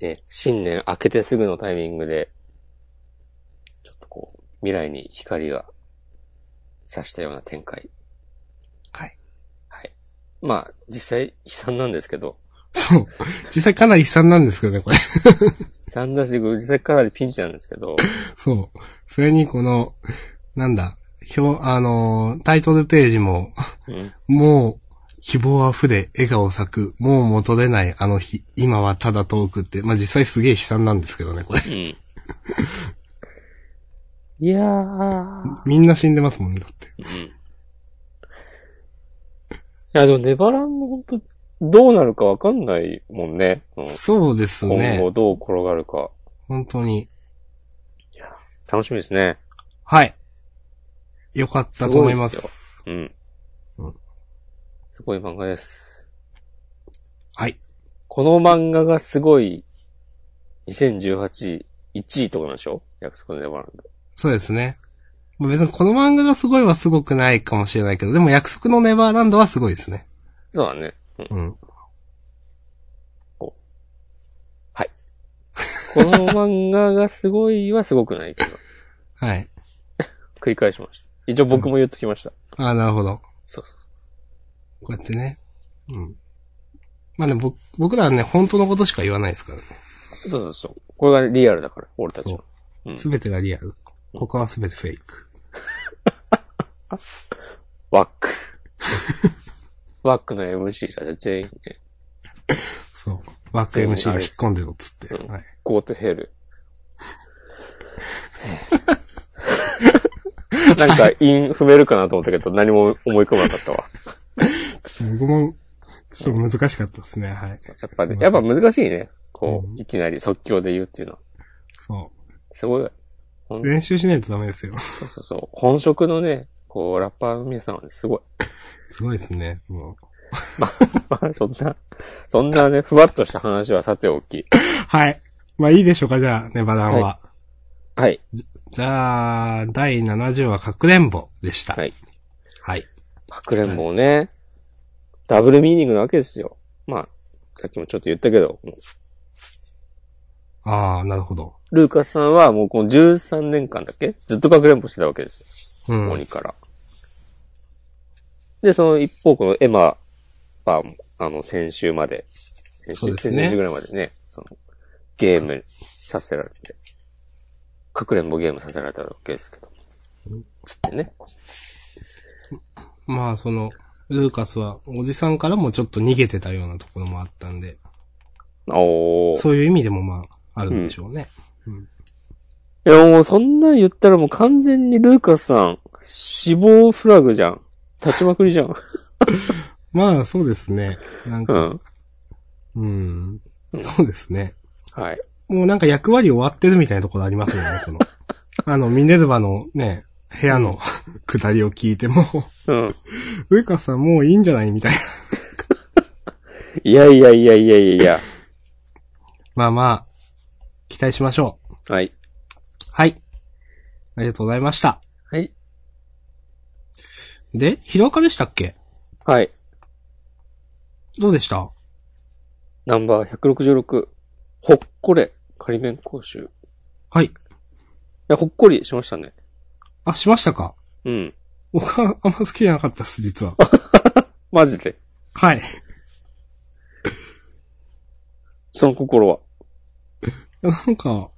ね、新年明けてすぐのタイミングで、ちょっとこう、未来に光が差したような展開。はい。はい。まあ、実際悲惨なんですけど、そう。実際かなり悲惨なんですけどね、これ。悲惨だし、実際かなりピンチなんですけど、そう。それにこの、なんだ、表、あのータイトルページも、うん。もう、希望あふれ、笑顔咲く、もう戻れないあの日、今はただ遠くって、まあ、実際すげえ悲惨なんですけどね、これ。うん。いやー。みんな死んでますもんね、だって。うん。いや、でもネバランの本当どうなるかわかんないもんね。うんそうです今ね後。どう転がるか。本当に。楽しみですね。はい。よかったと思います。うん。うんすごい漫画です。はい。この漫画がすごい、2018、1位とかなんでしょ？約束のネバランド。そうですね。まあ別にこの漫画がすごいはすごくないかもしれないけど、でも約束のネバーランドはすごいですね。そうだね。うん。うん。はい。この漫画がすごいはすごくないけど、はい。繰り返しました。一応僕も言っときました。ああ、なるほど。そうそうこうやってね。うん。まあね、僕、僕らはね、本当のことしか言わないですからね。そう。そうそう。これがリアルだから、俺たちは。うんすべてがリアル。他はすべてフェイク。ワック。ワックの MC たちは全員ね、そう。バック MC が引っ込んでろっつって。うんはい。ゴートヘル。なんか、韻踏めるかなと思ったけど、何も思い込まなかったわ。ちょっと僕も、ちょっと難しかったですね。はい。やっぱね、やっぱ難しいね。こう、うんいきなり即興で言うっていうのは。そすごい。練習しないとダメですよ。そうそうそう。本職のね、こう、ラッパーの皆さんはね、すごい。すごいですね。もう。まあ、そんな、そんなね、ふわっとした話はさておき。はい。まあいいでしょうか、じゃあ、ネバダンは。はい。じゃあ、第70話、かくれんぼでした。はい。はい。かくれんぼをね、ダブルミーニングなわけですよ。まあ、さっきもちょっと言ったけど、ああ、なるほど。ルーカスさんはもうこの13年間だっけ？ずっとかくれんぼしてたわけですよ。うん。鬼から。で、その一方、このエマは、あの、先週まで、先週、ね先々週ぐらいまでね、その、ゲームさせられて、かくれんぼゲームさせられたわけですけど。つってね。まあ、その、ルーカスは、おじさんからもちょっと逃げてたようなところもあったんで、おー。そういう意味でもまあ、あるんでしょうね。いや、もうそんなん言ったらもう完全にルーカスさん、死亡フラグじゃん。立ちまくりじゃん。まあ、そうですね。なんか、うん。うん。そうですね。はい。もうなんか役割終わってるみたいなところありますよね、この。あの、ミネルヴァのね、部屋の下りを聞いても、うん。ルーカスさんもういいんじゃないみたいな。いやいやいやいやいやいや。まあまあ、期待しましょう。はい。はい。ありがとうございました。はい。で、ヒロアカでしたっけ？はい。どうでした？ナンバー166。ほっこれ、仮面講習。いはい。や、ほっこりしましたね。あ、しましたか？うん。僕はあんま好きじゃなかったです、実は。マジで？はい。その心は？なんか、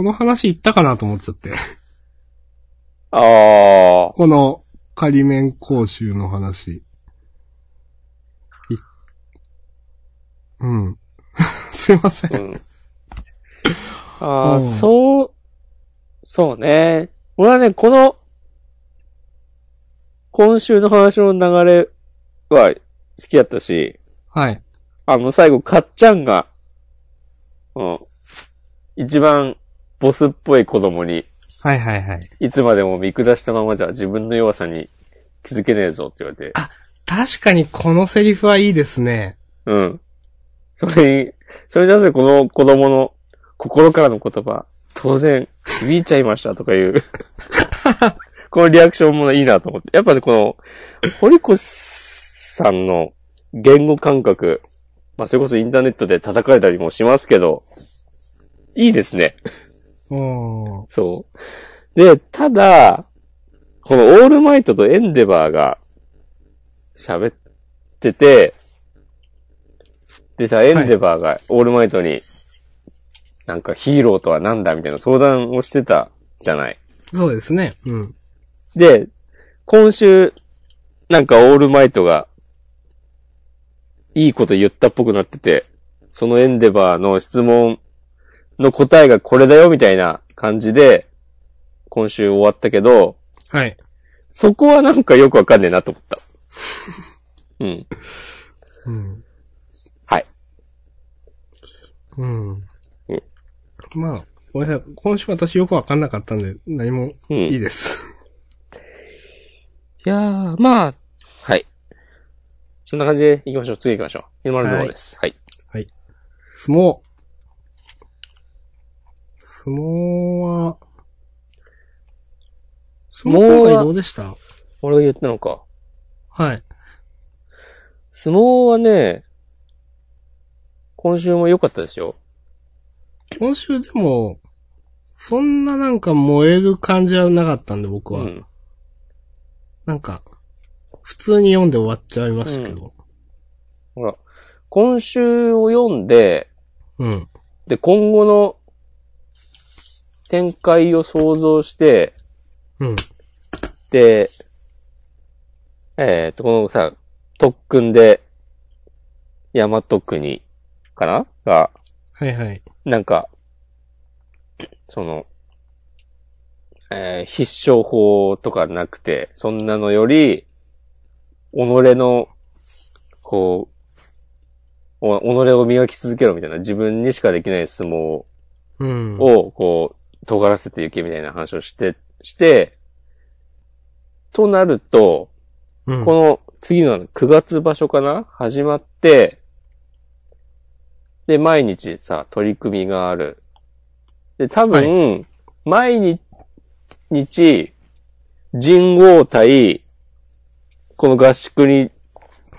この話言ったかなと思っちゃって。ああ。この仮面講習の話。いうん。すいません。うん。ああ、うんそう、そうね。俺はね、この、今週の話の流れは好きだったし、はい。あの、最後、かっちゃんが、うん。一番ボスっぽい子供に、はいはいはい。いつまでも見下したままじゃ自分の弱さに気づけねえぞって言われて。確かにこのセリフはいいですね。うん。それに、それに合わせてこの子供の心からの言葉、当然、響いちゃいましたとかいう、このリアクションもいいなと思って。やっぱね、この、堀越さんの言語感覚、まあ、それこそインターネットで叩かれたりもしますけど、いいですね。おー。そう。で、ただ、このオールマイトとエンデバーが喋ってて、でさ、エンデバーがオールマイトに、なんかヒーローとはなんだみたいな相談をしてたじゃない。そうですね。うん。で、今週、なんかオールマイトが、いいこと言ったっぽくなってて、そのエンデバーの質問の答えがこれだよみたいな感じで、今週終わったけど、はい。そこはなんかよくわかんねえなと思った。うん。うん。はい。うん。うんまあ、ごめんなさい。今週私よくわかんなかったんで、何もうん。いいいです。やー、まあ、はい。そんな感じで行きましょう。次行きましょう。今のところです。はい。相撲。相撲は、相撲今回どうでした？俺が言ったのか。はい。相撲はね、今週も良かったですよ。今週でも、そんななんか燃える感じはなかったんで僕は。うん。なんか、普通に読んで終わっちゃいましたけど。ほら、今週を読んで、うん。で、今後の展開を想像して、うん。で、えっ、と、このさ、特訓で、大和国かな？が、はいはい。なんか、その、えー必勝法とかなくて、そんなのより、己の、こう、お己を磨き続けろみたいな、自分にしかできない相撲うん。を、こう、尖らせていけみたいな話をして、して、となると、うん、この次の9月場所かな？始まって、で、毎日さ、取り組みがある。で、多分、毎日、日、人王対、この合宿に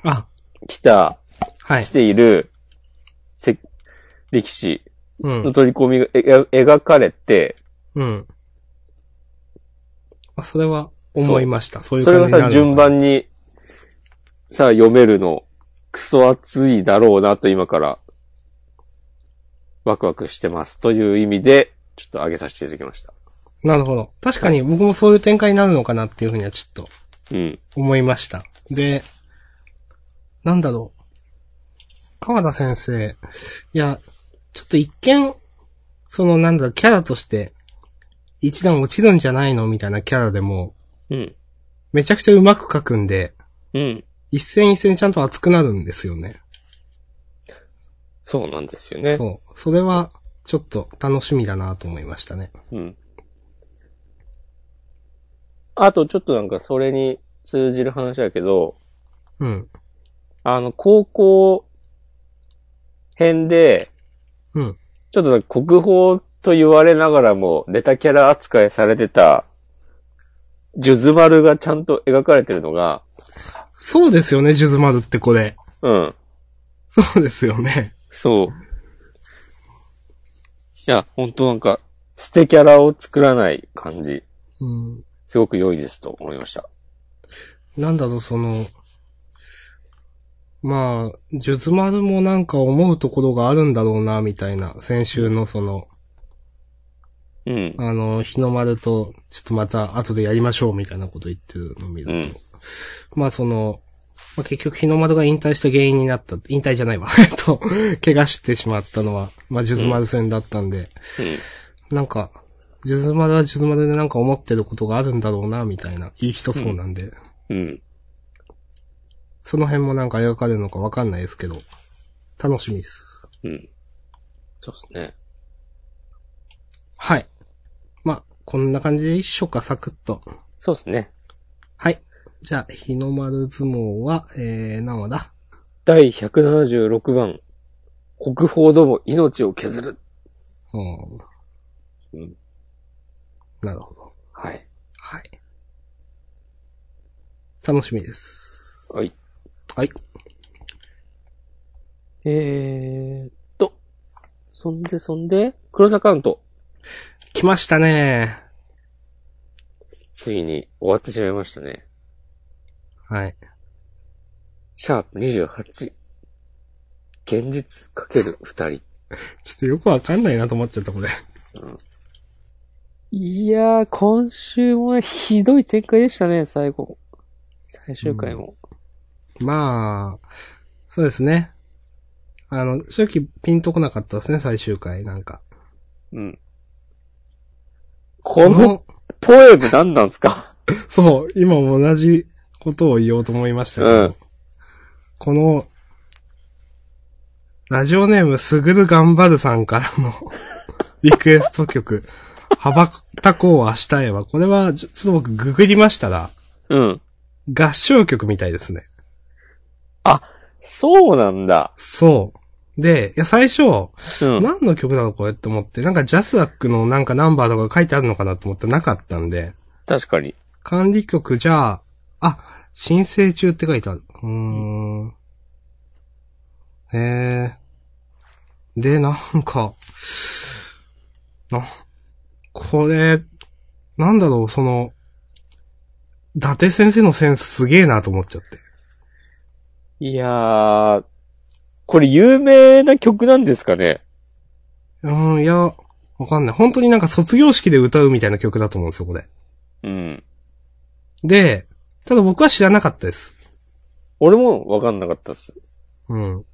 あ、来た、はい来。ている、せ力士うん。の取り込みがえ描かれて、うん。あ、それは思いました。そういうそれがさ、順。番に、さ、読めるの、クソ熱いだろうなと今から、ワクワクしてます。という意味で、ちょっと上げさせていただきました。なるほど。確かに僕もそういう展開になるのかなっていうふうにはちょっとうん。思いました。で、なんだろう。川田先生。いや、ちょっと一見、そのなんだキャラとして、一段落ちるんじゃないのみたいなキャラでも、うん。めちゃくちゃうまく書くんで、うん。一戦一戦ちゃんと熱くなるんですよね。そうなんですよね。そう。それは、ちょっと楽しみだなと思いましたね。うん。あと、ちょっとなんかそれに通じる話だけど、うん。あの、高校編で、うん。ちょっと国宝と言われながらも、ネタキャラ扱いされてた、ジュズマルがちゃんと描かれてるのが、そうですよね、ジュズマルってこれ。うん。そうですよね。そう。いや、本当なんか、捨てキャラを作らない感じ、うん。すごく良いですと思いました。なんだろう、その、まあ、ジュズマルもなんか思うところがあるんだろうな、みたいな、先週のその、うん。あの、日の丸と、ちょっとまた後でやりましょう、みたいなこと言ってるのを見ると。うん。まあその、まあ、結局日の丸が引退した原因になった、引退じゃないわ、えっと、怪我してしまったのは、まあ、ジュズマル戦だったんで、なんか、ジュズマルはジュズマルでなんか思ってることがあるんだろうな、みたいな、いい人そうなんで、うん。うん。その辺もなんか描かれるのかわかんないですけど、楽しみです。うん。そうですね。はい。まあ、こんな感じで一緒か、サクッと。そうですね。はい。じゃあ、日の丸相撲は、えー、何話だ？第176番、国宝ども命を削る。うん。うん。なるほど。はい。はい。楽しみです。はい。はい。えーっと、そんでそんで、クロスアカウント、来ましたね。ついに終わってしまいましたね。はい。シャープ28。現実かける二人。ちょっとよくわかんないなと思っちゃった、これ。いやー、今週もね、ひどい展開でしたね、最後。最終回も。まあ、そうですね。あの、正直ピンとこなかったですね、最終回、なんか。うん。この、ポエム何なんですか？そう、今も同じことを言おうと思いましたけど、うんこの、ラジオネームすぐるがんばるさんからの リクエスト曲、羽ばたこう明日へは、これはちょちょっと僕ググりましたら、うん。合唱曲みたいですね。そうなんだ。そう。で、いや最初、うん。何の曲だろうこれって思って、なんかジャスラックのなんかナンバーとか書いてあるのかなと思ってなかったんで、確かに。管理曲じゃあ、あ、申請中って書いてある。うーん。へえ。で、なんか、な、これ、なんだろう、その、伊達先生のセンスすげえなと思っちゃって。いやー、これ有名な曲なんですかね？うん、いや、わかんない。本当になんか卒業式で歌うみたいな曲だと思うんですよ、これ。うん。で、ただ僕は知らなかったです。俺もわかんなかったっす。うん。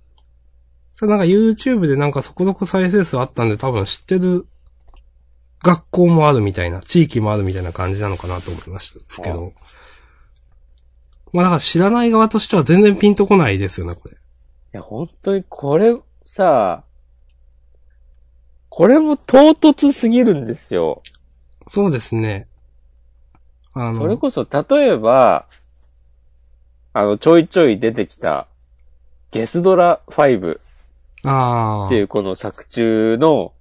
ただなんか YouTube でなんかそこそこ再生数あったんで多分知ってる学校もあるみたいな、地域もあるみたいな感じなのかなと思いましたけど。まあだから知らない側としては全然ピンとこないですよね、これ。いや、本当にこれ、さ、これも唐突すぎるんですよ。そうですね。あの、それこそ、例えば、あの、ちょいちょい出てきた、ゲスドラ5ああ。っていうこの作中の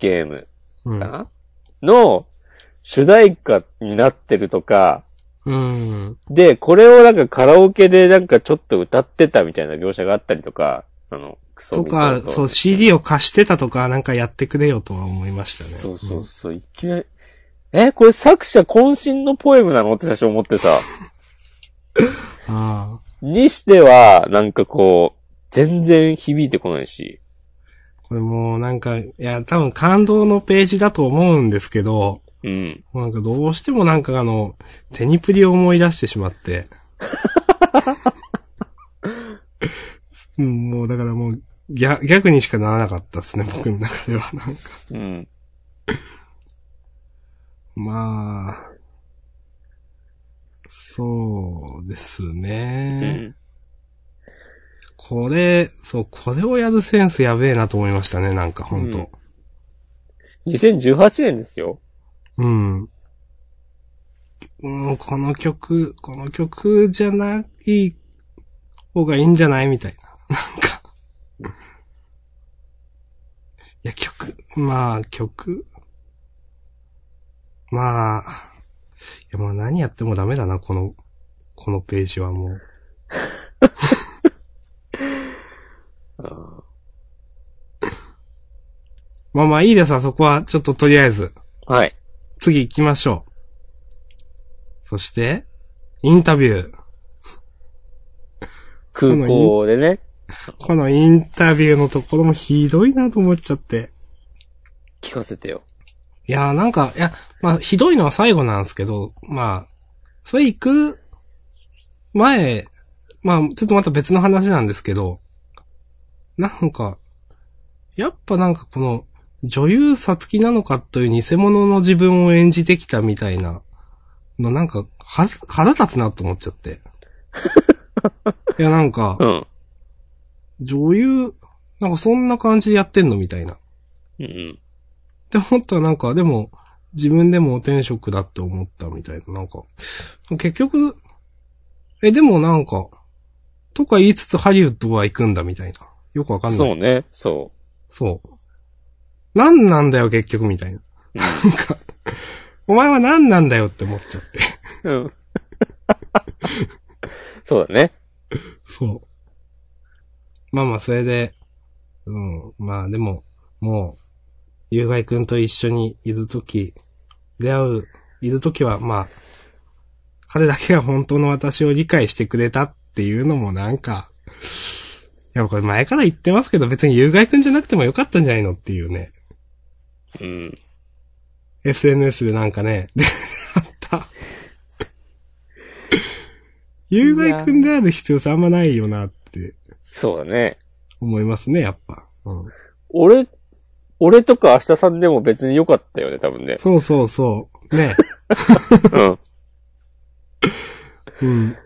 ゲームうんかな、の主題歌になってるとか、うん。で、これをなんかカラオケでなんかちょっと歌ってたみたいな描写があったりとか、あの、クソとか、とそう、CD を貸してたとかなんかやってくれよとは思いましたね。そうそうそう、いきなり、え、これ作者渾身のポエムなのって最初思ってさ。ああ。にしては、なんかこう、全然響いてこないし。これもうなんか、いや、多分感動のページだと思うんですけど、うん。なんかどうしてもなんかあの、テニプリを思い出してしまって。うん、もうだからもう、ギャ、ギャグにしかならなかったですね、僕の中では。なんか。うん。まあ、そうですうね。ん。これ、そう、これをやるセンスやべえなと思いましたね、なんかほんと。2018年ですよ。うん。うん、この曲、この曲じゃない方がいいんじゃないみたいな。なんか。いや、曲、まあ、曲。まあ、いや、まあ何やってもダメだな、この、このページはもう。まあまあいいですわ、そこは、ちょっととりあえず。はい。次行きましょう。そして、インタビュー。空港でね、このインタビューのところもひどいなと思っちゃって。聞かせてよ。いやーなんか、いや、まあ、ひどいのは最後なんですけど、まあ、それ行く前、まあ、ちょっとまた別の話なんですけど、なんか、やっぱなんかこの、女優さつきなのかという偽物の自分を演じてきたみたいなの、なんか、は、腹立つなと思っちゃって。いや、なんか、うん。女優、なんかそんな感じでやってんのみたいな。うんうん。って思ったらなんか、でも、自分でも転職だって思ったみたいな。なんか、結局、え、でもなんか、とか言いつつハリウッドは行くんだみたいな。よくわかんない。そうね、そそう。何なんだよ結局みたいな。なんか、お前は何なんだよって思っちゃって。う。うん。そうだね。そう。まあまあ、それで、うん、まあでも、もう、ゆうがいくんと一緒にいるとき、出会う、いるときは、まあ、彼だけが本当の私を理解してくれたっていうのもなんか、いや、これ前から言ってますけど、別にゆうがいくんじゃなくてもよかったんじゃないのっていうね。うん。SNS でなんかね、で、あった。有害くんである必要性あんまないよなってそうだね。思いますね、やっぱ。うん。俺、俺とか明日さんでも別に良かったよね、多分ね。そうそうそう。ね。うん。うん。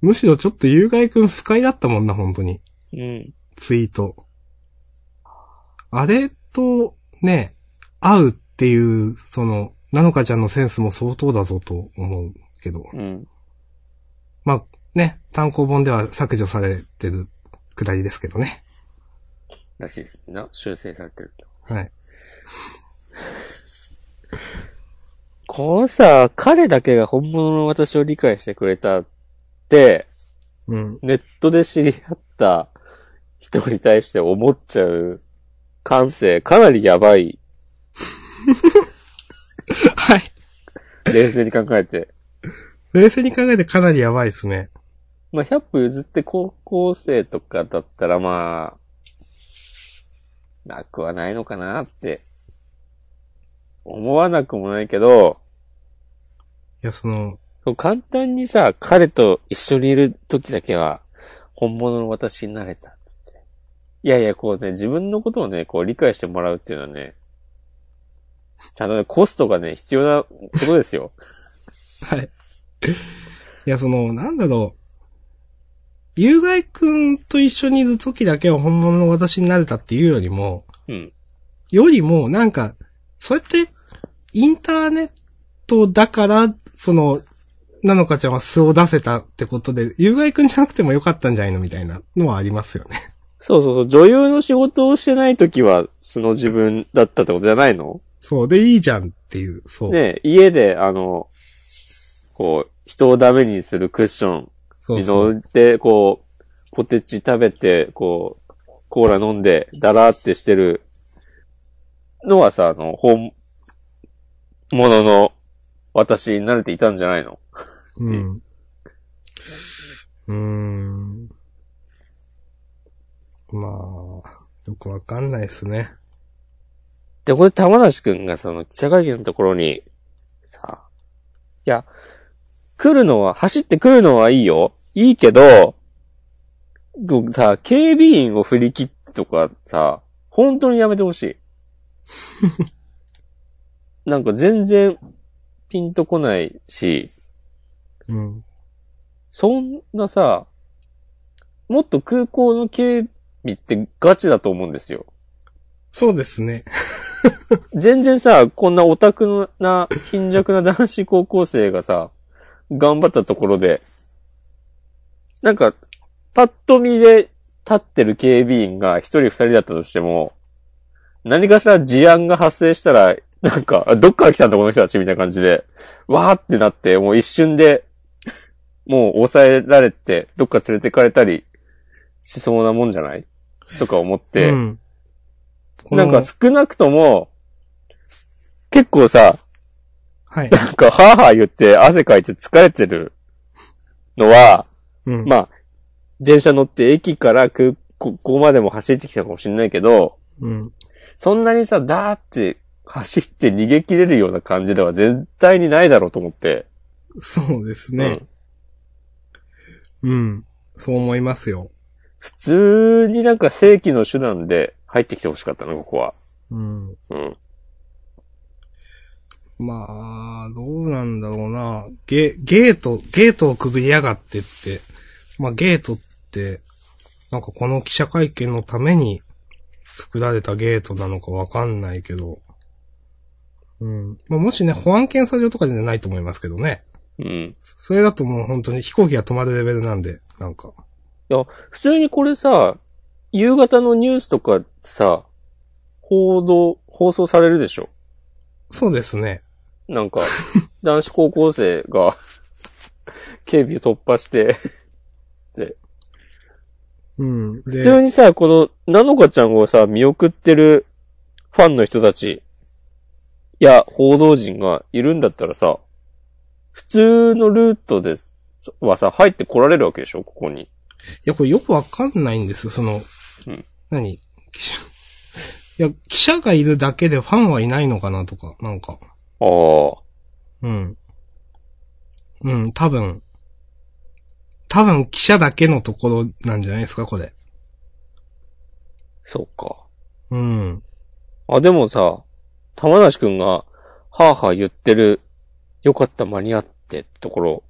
むしろちょっと有害くん不快だったもんな、本当に。うん。ツイート。あれと、ね、合うっていう、その、なのかちゃんのセンスも相当だぞと思うけど。うん。まあ、ね、単行本では削除されてるくだりですけどね。らしいですな。修正されてる。はい。こうさ、彼だけが本物の私を理解してくれたって、うん。ネットで知り合った人に対して思っちゃう感性、かなりやばい。はい。冷静に考えて。冷静に考えてかなりやばいですね。まあ、100歩譲って高校生とかだったらまあ、なくはないのかなって、思わなくもないけど、いや、その、簡単にさ、彼と一緒にいる時だけは、本物の私になれたっつって。いやいや、こうね、自分のことをね、こう理解してもらうっていうのはね、ちゃんとね、コストがね、必要なことですよ。はい。いや、その、なんだろう。有害くんと一緒にいる時だけは本物の私になれたっていうよりも、うん。よりも、なんか、そうやって、インターネットだから、その、なのかちゃんは素を出せたってことで、有害くんじゃなくてもよかったんじゃないのみたいなのはありますよね。そうそうそう、女優の仕事をしてない時は、素の自分だったってことじゃないの？そう。で、いいじゃんっていう、そう。ね家で、あの、こう、人をダメにするクッションに。乗って、こう、ポテチ食べて、こう、コーラ飲んで、だらーってしてるのはさ、あの、本、ものの、私に慣れていたんじゃないの？うん。うーん。まあ、よくわかんないですね。で、これ玉梨くんがその記者会見のところに、さ、いや、来るのは、走って来るのはいいよ。いいけど、さ、警備員を振り切ってとかさ、本当にやめてほしい。なんか全然ピンとこないし、うん。そんなさ、もっと空港の警備ってガチだと思うんですよ。そうですね。全然さ、こんなオタクな、貧弱な男子高校生がさ、頑張ったところで、なんか、パッと見で立ってる警備員が一人二人だったとしても、何かしら事案が発生したら、なんか、あどっから来たんだこの人たちみたいな感じで、わーってなって、もう一瞬で、もう抑えられて、どっか連れてかれたりしそうなもんじゃない？とか思って、うん。なんか少なくとも、結構さ、はい。なんか、はぁはぁ言って汗かいて疲れてるのは、うん。まあ、電車乗って駅から空こここまでも走ってきたかもしれないけど、うん。そんなにさ、ダーって走って逃げ切れるような感じでは絶対にないだろうと思って。そうですね。うん。そう思いますよ。普通になんか正規の手段で入ってきてほしかったな、ここは。うん。うん。まあ、どうなんだろうな。ゲ、ゲート、ゲートをくぐりやがってって。まあ、ゲートって、なんかこの記者会見のために作られたゲートなのかわかんないけど。うん。まあ、もしね、保安検査場とかじゃないと思いますけどね。うん。それだともう本当に飛行機が止まるレベルなんで、なんか。いや、普通にこれさ、夕方のニュースとかさ、報道、放送されるでしょ？そうですね。なんか、男子高校生が、警備を突破して、つって。うん。で普通にさ、この、なのかちゃんをさ、見送ってるファンの人たち、いや、報道陣がいるんだったらさ、普通のルートです、はさ、入ってこられるわけでしょ？ここに。いや、これよくわかんないんですよ、その、うん何？記者いや、記者がいるだけでファンはいないのかなとか、なんか。ああ。うん。うん、多分。多分記者だけのところなんじゃないですか、これ。そうか。うん。あ、でもさ、玉梨くんが、はぁはぁ言ってる、よかった間に合ってところ、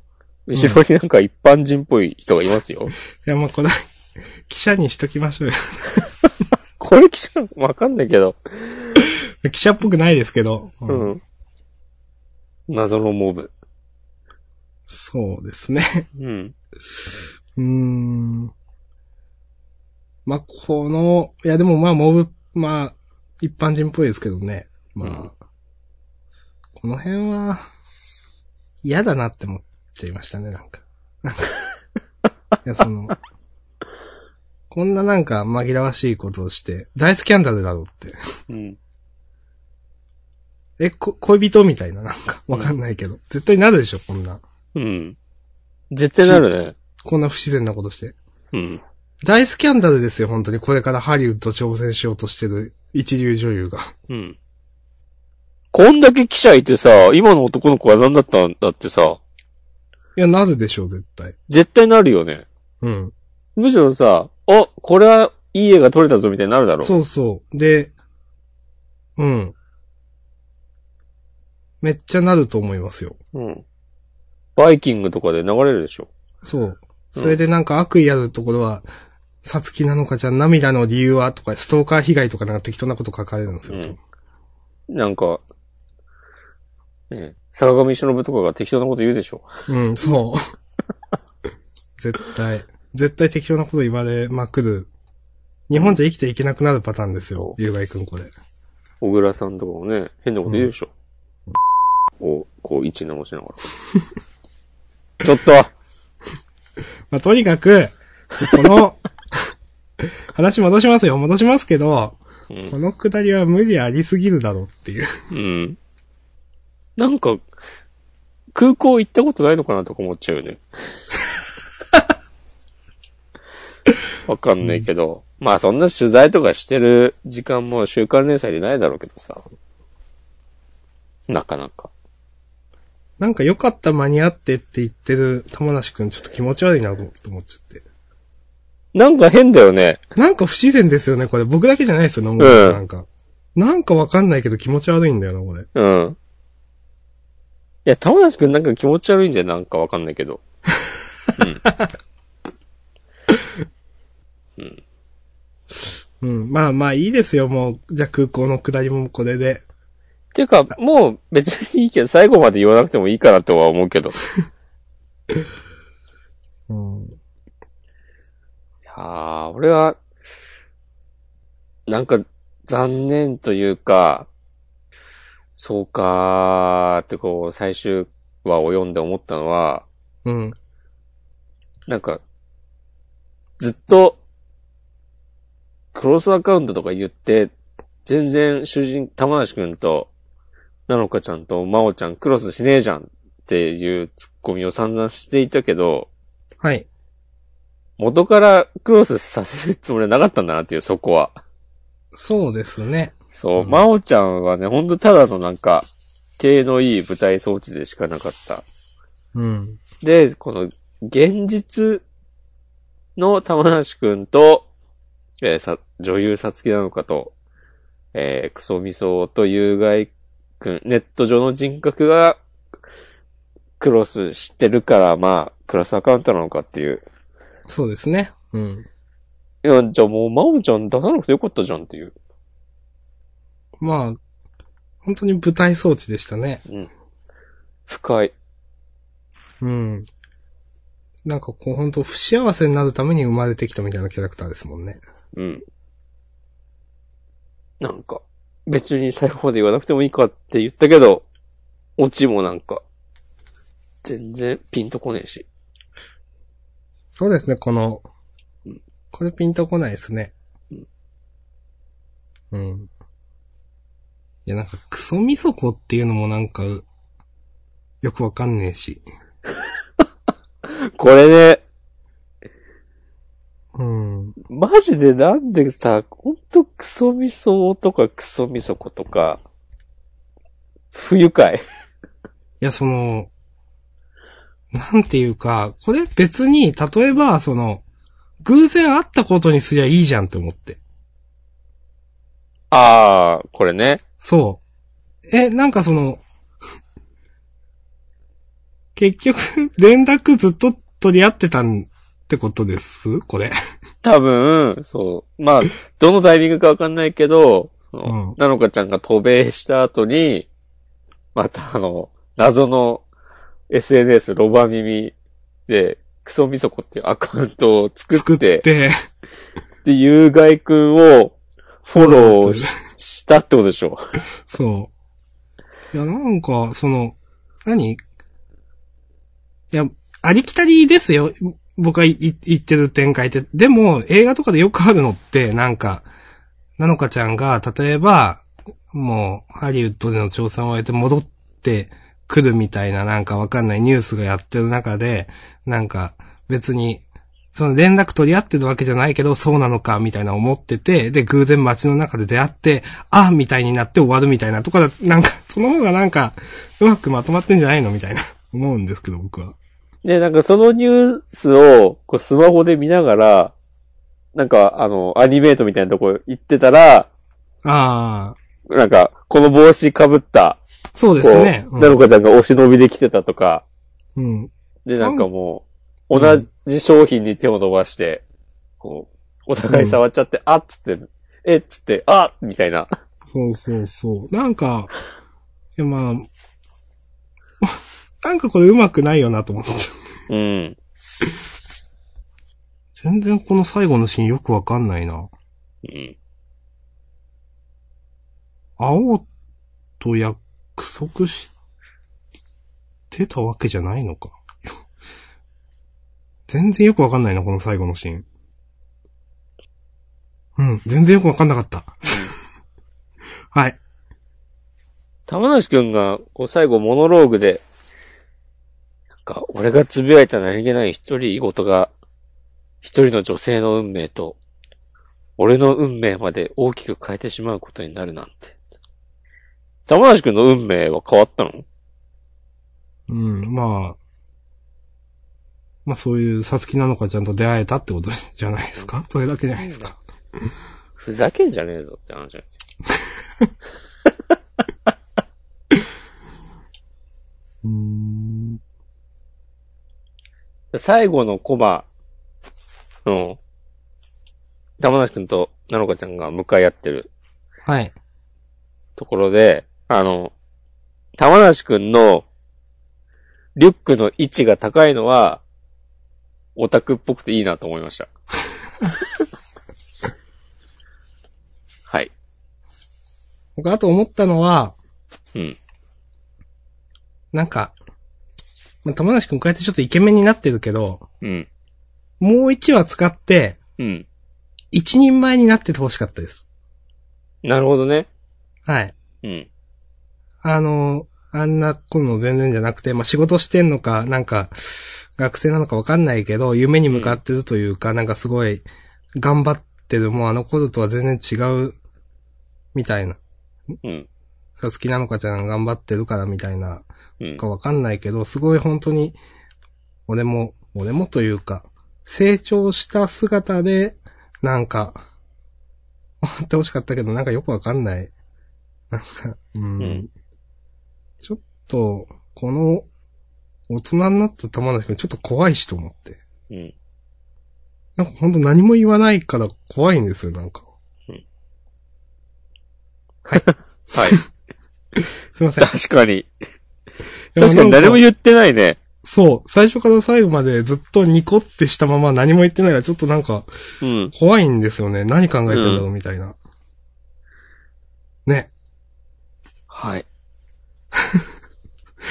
後ろになんか一般人っぽい人がいますよ。いや、まあ、これ、記者にしときましょうよ。これ記者、わかんないけど。記者っぽくないですけど。ううんん。謎のモブ。そうですね。うん。うーん。まあ、この、いやでもまあ、モブ、まあ、一般人っぽいですけどね。まあ、うんこの辺は、嫌だなって思っちゃいましたね、なんか。いや、その、こんななんか紛らわしいことをして、大スキャンダルだろうって。うん。え、こ、恋人みたいな、なんか、わかんないけど。絶対なるでしょ、こんな。うん。絶対なるね。こんな不自然なことして。うん。大スキャンダルですよ、本当に。これからハリウッド挑戦しようとしてる一流女優が。うん。こんだけ記者いてさ、今の男の子は何だったんだってさ、いや、なるでしょう、絶対。絶対なるよね。うん。むしろさ、あ、これはいい絵が撮れたぞみたいになるだろう。そうそう。で、うん。めっちゃなると思いますよ。うん。バイキングとかで流れるでしょ。そう。それでなんか悪意あるところは、さつきなのかじゃあ涙の理由はとか、ストーカー被害とかなんか適当なこと書かれるんですよ。うんなんか、ね坂上忍とかが適当なこと言うでしょ。うん、そう。絶対。絶対適当なこと言われまくる。日本じゃ生きていけなくなるパターンですよ。ゆうがいくんこれ。小倉さんとかもね、変なこと言うでしょ。こう、こう位置直しながら。ちょっと まあ、とにかく、この、話戻しますよ。戻しますけど、うんこのくだりは無理ありすぎるだろうっていう。うん。なんか、空港行ったことないのかなとか思っちゃうよね。わかんないけど。まあそんな取材とかしてる時間も週刊連載でないだろうけどさ。なかなか。なんか良かった間に合ってって言ってる玉梨くんちょっと気持ち悪いなと思っちゃって。なんか変だよね。なんか不自然ですよね、これ。僕だけじゃないですよ、野村さんなんか。なんかわかんないけど気持ち悪いんだよな、これ。うん。いや、玉梨くんなんか気持ち悪いんだよ、なんかわかんないけど。うん。まあまあいいですよ、もう。じゃあ空港の下りもこれで。ていうか、もう別にいいけど、最後まで言わなくてもいいかなとは思うけど。い うん。やー、俺は、なんか残念というか、そうかーってこう、最終話を読んで思ったのは、うん。なんか、ずっと、クロスアカウントとか言って、全然主人、玉梨くんと、なのかちゃんとまおちゃんクロスしねえじゃんっていうツッコミを散々していたけど、はい。元からクロスさせるつもりはなかったんだなっていう、そこは。そうですね。そう、うんまおちゃんはね、ほんとただのなんか、手のいい舞台装置でしかなかった。うん。で、この、現実の玉梨くんと、えーさ、女優さつきなのかと、えークソミソと有害くん、ネット上の人格が、クロスしてるから、まあ、クロスアカウントなのかっていう。そうですね。うん。いや、じゃあもう、まおちゃん出さなくてよかったじゃんっていう。まあ、本当に舞台装置でしたね。深い。うん。なんかこう本当不幸せになるために生まれてきたみたいなキャラクターですもんね。うん。なんか、別に最後まで言わなくてもいいかって言ったけど、オチもなんか、全然ピンとこねえし。そうですね、このうん、これピンとこないですね。うん。いや、なんかクソみそこっていうのもなんか、よくわかんねえし。これね、うん。マジでなんでさ、ほんとクソみそとかクソみそことか、不愉快。いや、その、なんていうか、これ別に、例えば、その、偶然会ったことにすりゃいいじゃんって思って。あー、これね。そう。え、なんかその、結局、連絡ずっと取り合ってたんってことです？これ。多分、そう。まあ、どのタイミングかわかんないけど、うんなのかちゃんが渡米した後に、またあの、謎の SNS ロバ耳で、クソみそこっていうアカウントを作作っ、ってて、で、有害くんをフォローしたってことでしょ。そう。いや、なんか、その、何？いや、ありきたりですよ。僕が言ってる展開って。でも、映画とかでよくあるのって、なんか、なのかちゃんが、例えば、もう、ハリウッドでの挑戦を終えて戻ってくるみたいな、なんかわかんないニュースがやってる中で、なんか、別に、その連絡取り合ってるわけじゃないけど、そうなのか、みたいな思ってて、で、偶然街の中で出会って、あみたいになって終わるみたいなとかだ、なんか、その方がなんか、うまくまとまってんじゃないのみたいな、思うんですけど、僕は。で、なんかそのニュースをこうスマホで見ながら、なんかあの、アニメートみたいなとこ行ってたら、ああ、なんか、この帽子被った、そうですね。うんなのかちゃんがお忍びで来てたとか、うん。で、なんかもう、うん同じ商品に手を伸ばして、こう、お互い触っちゃって、あっつって、えっつって、あみたいな。そうそうそう。なんか、いやまあ、なんかこれうまくないよなと思って。うん。全然この最後のシーンよくわかんないな。うん。青と約束してたわけじゃないのか。全然よくわかんないな、この最後のシーン。うん、全然よくわかんなかった。はい。玉梨くんが、こう最後モノローグで、なんか、俺がつぶやいた何気ない一人ごとが、一人の女性の運命と、俺の運命まで大きく変えてしまうことになるなんて。玉梨くんの運命は変わったの？うん、まあ。まあそういうさつきなのかちゃんと出会えたってこと じゃないですか？それだけじゃないですか？ふざけんじゃねえぞって話 うーん。最後のコマの、玉梨くんとなのかちゃんが向かい合ってるはい。ところで、あの、玉梨くんのリュックの位置が高いのは、オタクっぽくていいなと思いました。はい。僕あと思ったのは、うん。なんか、まあ、玉梨くんこうやってちょっとイケメンになってるけど、うん。もう1話使って、うん。一人前になってて欲しかったです。なるほどね。はい。うん。あの、あんな子の全然じゃなくて、まあ、仕事してんのか、なんか、学生なのかわかんないけど、夢に向かってるというか、なんかすごい、頑張ってる、もうあの頃とは全然違う、みたいな。うん。さつきなのかちゃん頑張ってるからみたいな、うん。かわかんないけど、すごい本当に、俺も、俺もというか、成長した姿で、なんか、終わってほしかったけど、なんかよくわかんない。なんか、うん。うんちょっと、この、大人になった玉梨くんちょっと怖いしと思って。うん。なんかほんと何も言わないから怖いんですよ、なんか。はい。すいません。確かに。確かに誰も言ってないね。そう、最初から最後までずっとニコってしたまま何も言ってないから、ちょっとなんか、うん。怖いんですよね。何考えてんだろうみたいな。ね。はい。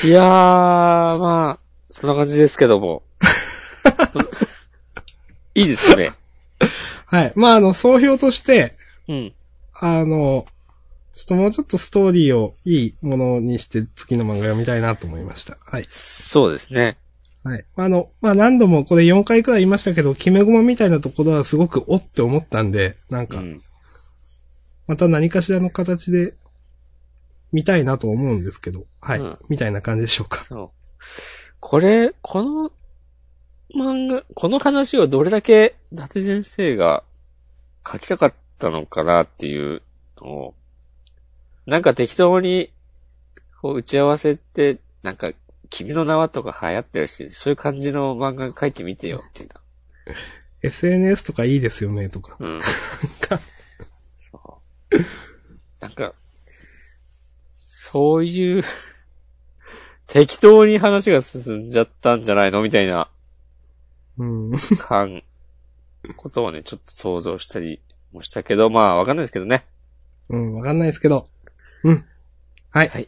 いやー、まあ、そんな感じですけども。いいですね。はい。まあ、あの、総評として、うん。あの、ちょっともうちょっとストーリーをいいものにして月の漫画読みたいなと思いました。はい。そうですね。はい。あの、まあ、何度もこれ4回くらい言いましたけど、決め駒みたいなところはすごくおって思ったんで、なんか、うん。また何かしらの形で見たいなと思うんですけど、はい。うんみたいな感じでしょうか。そう。これ、この漫画、この話をどれだけ伊達先生が書きたかったのかなっていうのを、なんか適当に、こう打ち合わせって、なんか、君の名はとか流行ってるし、そういう感じの漫画書いてみてよ、っていうな。SNS とかいいですよね、とか。うん。かそう。なんか、そういう、適当に話が進んじゃったんじゃないのみたいなうん。感、ことをね、ちょっと想像したりもしたけど、まあわかんないですけどね。うん、わかんないですけど。うん。はい。はい。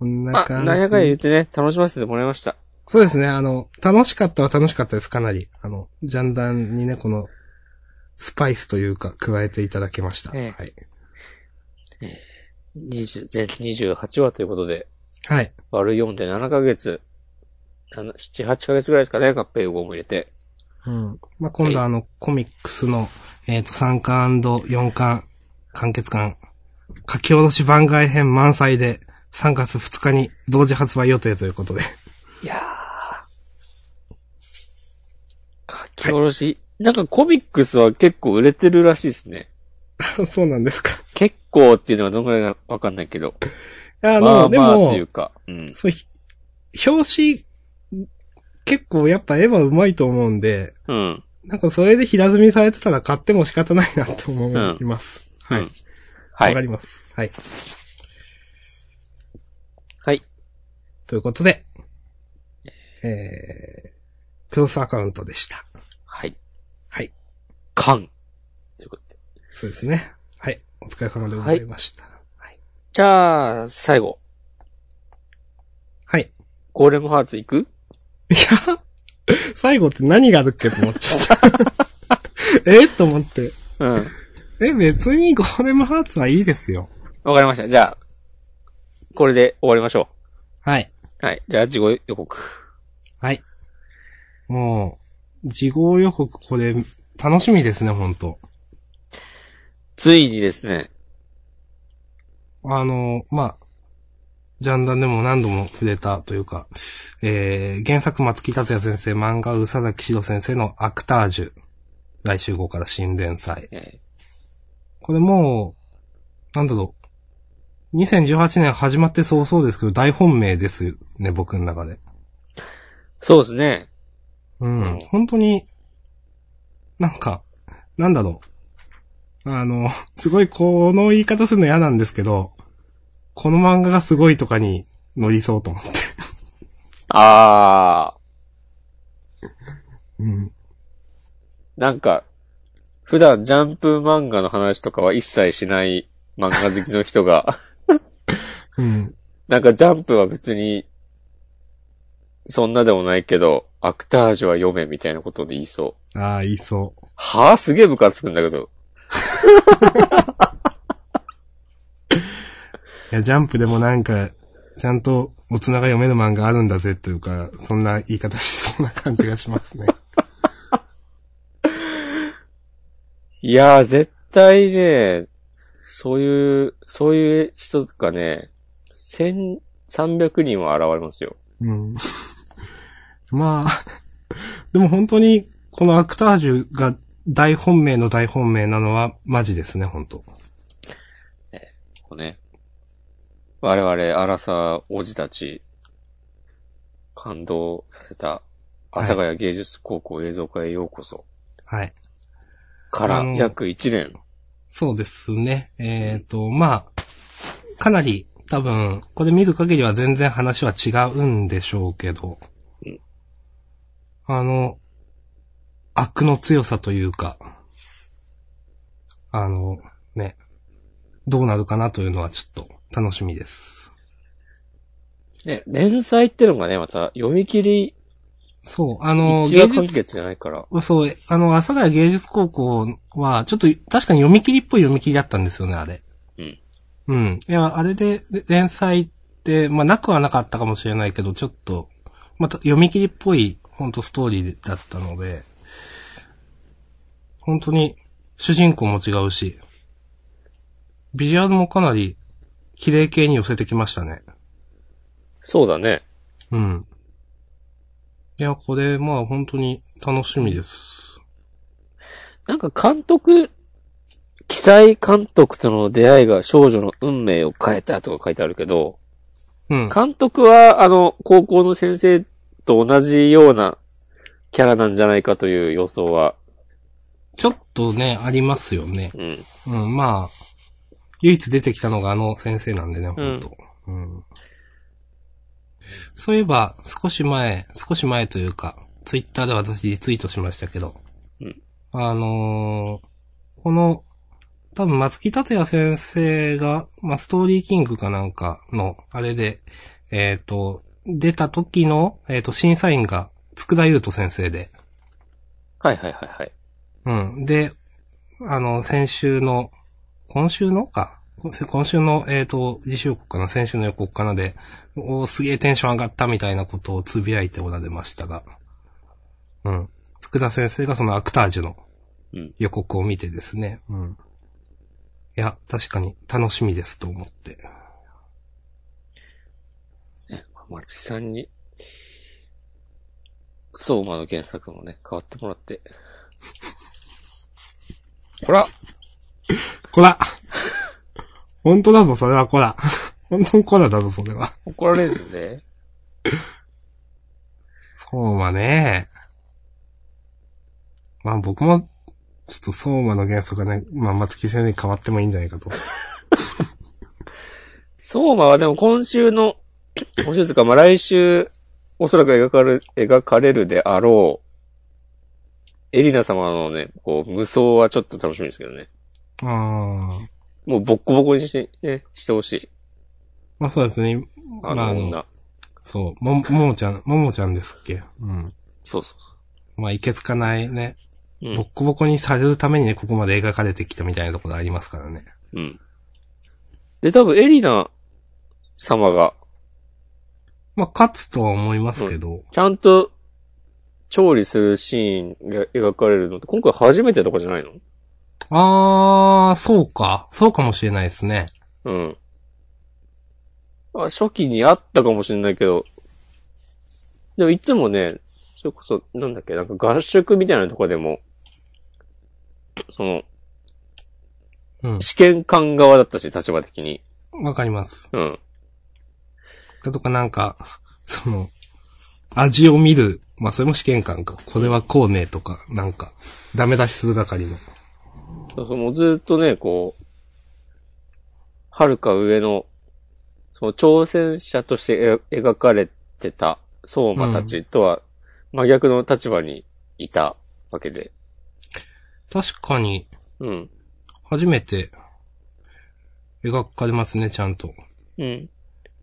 こんまあ、な感じ。なんやかんや言ってね、楽しませてもらいました。そうですね、あの、楽しかったは楽しかったです、かなり。あの、ジャンダンにね、この、スパイスというか、加えていただけました。ええはい。20全28話ということで、はい。割る4で7ヶ月、7 7、8ヶ月ぐらいですかね、合併号も入れて。うん。まあ、今度あの、コミックスの、えっ、と、3巻 &4 巻、完結巻、書き下ろし番外編満載で、3月2日に同時発売予定ということで。いやー。書き下ろし、なんかコミックスは結構売れてるらしいですね。そうなんですか。結構っていうのはどのくらいかわかんないけど。あの、まあでもいう、か。うん。そう、ひ表紙、結構やっぱ絵は上手いと思うんで、うん。なんかそれで平積みされてたら買っても仕方ないなと思います。はい。うんわ、はいか。ります。はい。はい。ということで、えー、クロスアカウントでした。はい。はい。カン。そうですね。はい。お疲れ様でございました。はい。じゃあ、最後。はい。ゴーレムハーツ行く？いや、最後って何があるっけと思っちゃった。え？と思って。うん。え、別にゴーレムハーツはいいですよ。わかりました。じゃあ、これで終わりましょはい。う。はい。じゃあ、事後予告。はい。もう、事後予告これ、楽しみですね、ほんと。ついにですね、あの、まあ、ジャンダンでも何度も触れたというか、えー、原作松木達也先生、漫画宇佐崎史郎先生のアクタージュ。来週号から新連載。えこれもう、なんだろう。2018年始まって早々ですけど、大本命ですよね、僕の中で。ーそうですね。うん。うん本当に、なんか、なんだろう。あの、すごいこの言い方するの嫌なんですけど、この漫画がすごいとかに乗りそうと思って。あうん。ー、なんか、普段ジャンプ漫画の話とかは一切しない漫画好きの人が、うん。なんかジャンプは別に、そんなでもないけど、アクタージュは読めみたいなことで言いそう。ああ、言いそう。はぁすげえムカつくんだけど。いや、ジャンプでもなんか、ちゃんと大人が読める漫画あるんだぜというか、そんな言い方しそうな感じがしますね。いやー、絶対ね、そういう、そういう人がね、1300人は現れますよ。うん。まあ、でも本当に、このアクタージュが大本命の大本命なのはマジですね、本当こうね。我々、アラサー王子たち、感動させた、阿佐ヶ谷芸術高校映像科へようこそ。はい。から約1年。そうですね。えっ、と、まあ、かなり多分、これ見る限りは全然話は違うんでしょうけど、うんあの、悪の強さというか、あの、ね、どうなるかなというのはちょっと楽しみです。ね、連載ってのがね、また読み切り、そう、あの、一話完結じゃないから。そう、あの、阿佐ヶ谷芸術高校は、ちょっと確かに読み切りっぽい読み切りだったんですよね、あれ。うん。うん。いや、あれで連載って、まあ、なくはなかったかもしれないけど、ちょっと、また読み切りっぽい、本当ストーリーだったので、本当に、主人公も違うし、ビジュアルもかなり、綺麗系に寄せてきましたね。そうだね。うん。いや、これ、まあ、本当に楽しみです。なんか監督、記載監督との出会いが少女の運命を変えたとか書いてあるけど、うん。監督は、あの、高校の先生と同じようなキャラなんじゃないかという予想は、ちょっとね、ありますよね。うん。うん、まあ、唯一出てきたのがあの先生なんでね、本当うん。そういえば、少し前、少し前というか、ツイッターで私リツイートしましたけど、うんあのーこの、多分松木達也先生が、まあ、ストーリーキングかなんかの、あれで、えっ、と、出た時の、えっ、と、審査員が、佃優斗先生で、はいはいはいはい。うん。で、あの、先週の、今週のか。今週の、えっ、と、自主予告かな先週の予告かなで、おーすげえテンション上がったみたいなことをつぶやいておられましたが。うん。佃先生がそのアクタージュのうん。予告を見てですね。うん。いや、確かに楽しみですと思って。ね、松木さんに、相馬の原作もね、変わってもらって。ほらこら本当だぞ、それはこら。本当にこらだぞ、それは。怒られるね。そうまね。まあ僕も、ちょっと相馬の原則がね、まあ松木先生に変わってもいいんじゃないかと。相馬はでも今週の、今週ですか、まあ来週、おそらく描かれる、描かれるであろう、エリナ様のね、こう、無双はちょっと楽しみですけどね。ああ。もうボッコボコにして、ね、してほしい。まあそうですね。あまあの女。そう、も、ももちゃん、ももちゃんですっけ？うん。そうそうそまあいけつかないね。う。うんボッコボコにされるためにね、ここまで描かれてきたみたいなところありますからね。うん。で、多分エリナ様が。まあ、勝つとは思いますけど。ちゃんと、調理するシーンが描かれるのって、今回初めてとかじゃないの？あー、そうか。そうかもしれないですね。うん。あ初期にあったかもしれないけど、でもいつもね、それこそ、なんだっけ、なんか合宿みたいなとこでも、その、うん。試験官側だったし、立場的に。わかります。うん。だとかなんか、その、味を見る。まあ、それも試験官か。これはこうね、とか、なんか、ダメ出しする係の。そうそう、もうずっとね、こう、はか上の、その挑戦者としてえ描かれてた相馬たちとは真逆の立場にいたわけで。確かに、うん。初めて、描かれますね、ちゃんと。うん。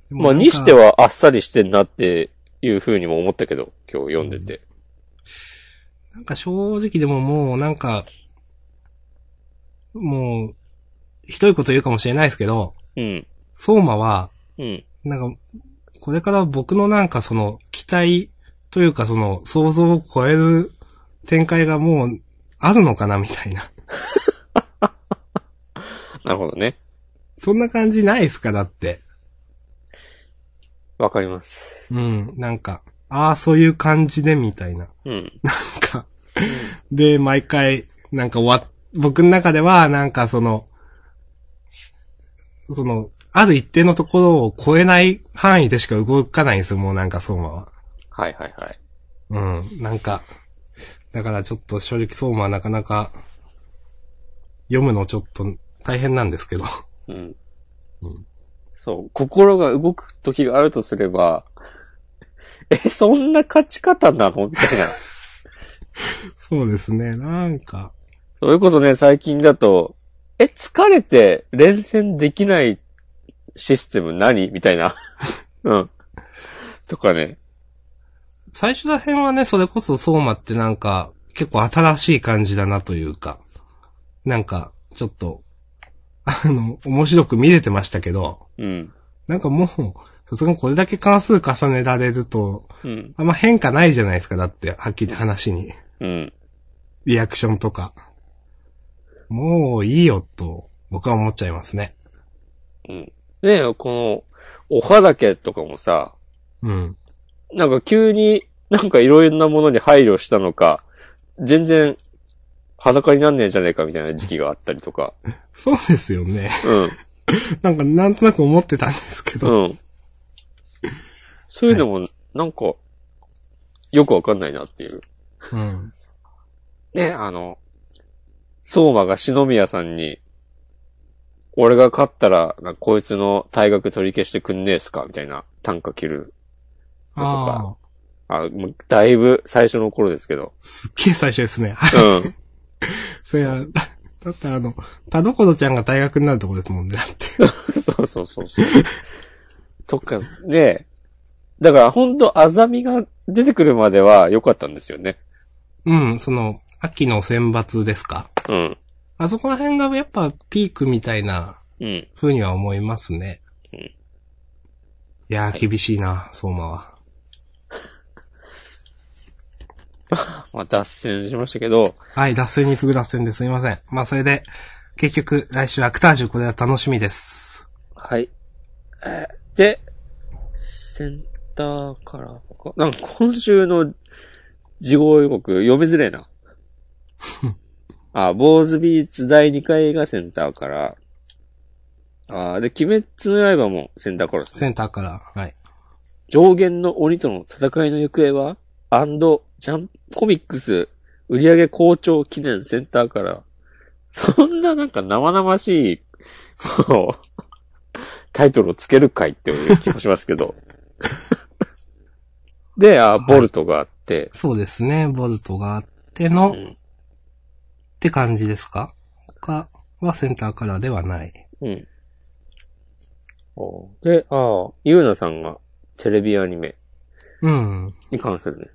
まあ、にしてはあっさりしてんなっていう風にも思ったけど、今日読んでて。なんか正直でももうなんか、もう、ひどいこと言うかもしれないですけど、うん。相馬は、うん。なんか、これから僕のなんかその、期待というかその、想像を超える展開がもう、あるのかなみたいな。なるほどね。そんな感じないですかだって。わかります。うん、なんか、ああ、そういう感じで、みたいな。うん。なんか、で、毎回、なんか終わっ、僕の中では、なんかその、その、ある一定のところを超えない範囲でしか動かないんですよ、もうなんか相馬は。はいはいはい。うん、なんか、だからちょっと正直相馬はなかなか、読むのちょっと大変なんですけど。うん。そう、心が動く時があるとすれば、え、そんな勝ち方なの？みたいな。そうですね、なんか、それこそね、最近だと、え、疲れて連戦できないシステム何？みたいな。うん。とかね。最初ら辺はね、それこそ相馬ってなんか、結構新しい感じだなというか、なんか、ちょっと、あの、面白く見れてましたけど、うん。なんかもう、さすがにこれだけ関数重ねられると、うん。あんま変化ないじゃないですか、だって、はっきり話に。うん。リアクションとか。もういいよ、と、僕は思っちゃいますね。うん。ねえ、この、おはだけとかもさ、うん。なんか急になんかいろいろなものに配慮したのか、全然裸になんねえじゃねえかみたいな時期があったりとか。そうですよね。うん。なんか、なんとなく思ってたんですけど。うん。そういうのも、なんか、よくわかんないなっていう。うん。ね、あの、相馬が篠宮さんに、俺が勝ったら、こいつの退学取り消してくんねえっすか？みたいな短歌切る。とかあもうだいぶ最初の頃ですけど。すっげえ最初ですね。うん。そりゃ、だだってあの、田所ちゃんが大学になるとこですもんね、だって。そうそうそうそう。とか、ねだから本当アザミが出てくるまでは良かったんですよね。うん、その、秋の選抜ですか？うん。あそこら辺がやっぱピークみたいなうん。風には思いますね。うんいやー、厳しいな、相馬は。まあ脱線しましたけど、はい、脱線に次ぐ脱線ですいません。まあ、それで、結局、来週アクタージュこれは楽しみです。はい。えーで、センターカラーか。なんか今週の事後予告読みづれえな。あ、坊主ビーツ第2回がセンターカラー。あで、鬼滅の刃もセンターカラーですね。センターから、はい。上限の鬼との戦いの行方はアンド、ジャンプコミックス、売上好調記念センターから、そんななんか生々しい、こう、タイトルをつけるかいっていう気もしますけど。で、あ、ボルトがあって、そうですね、ボルトがあっての、うんって感じですか？他はセンターカラーではない。うん。おで、ああ、ゆうなさんがテレビアニメうん。に関するね、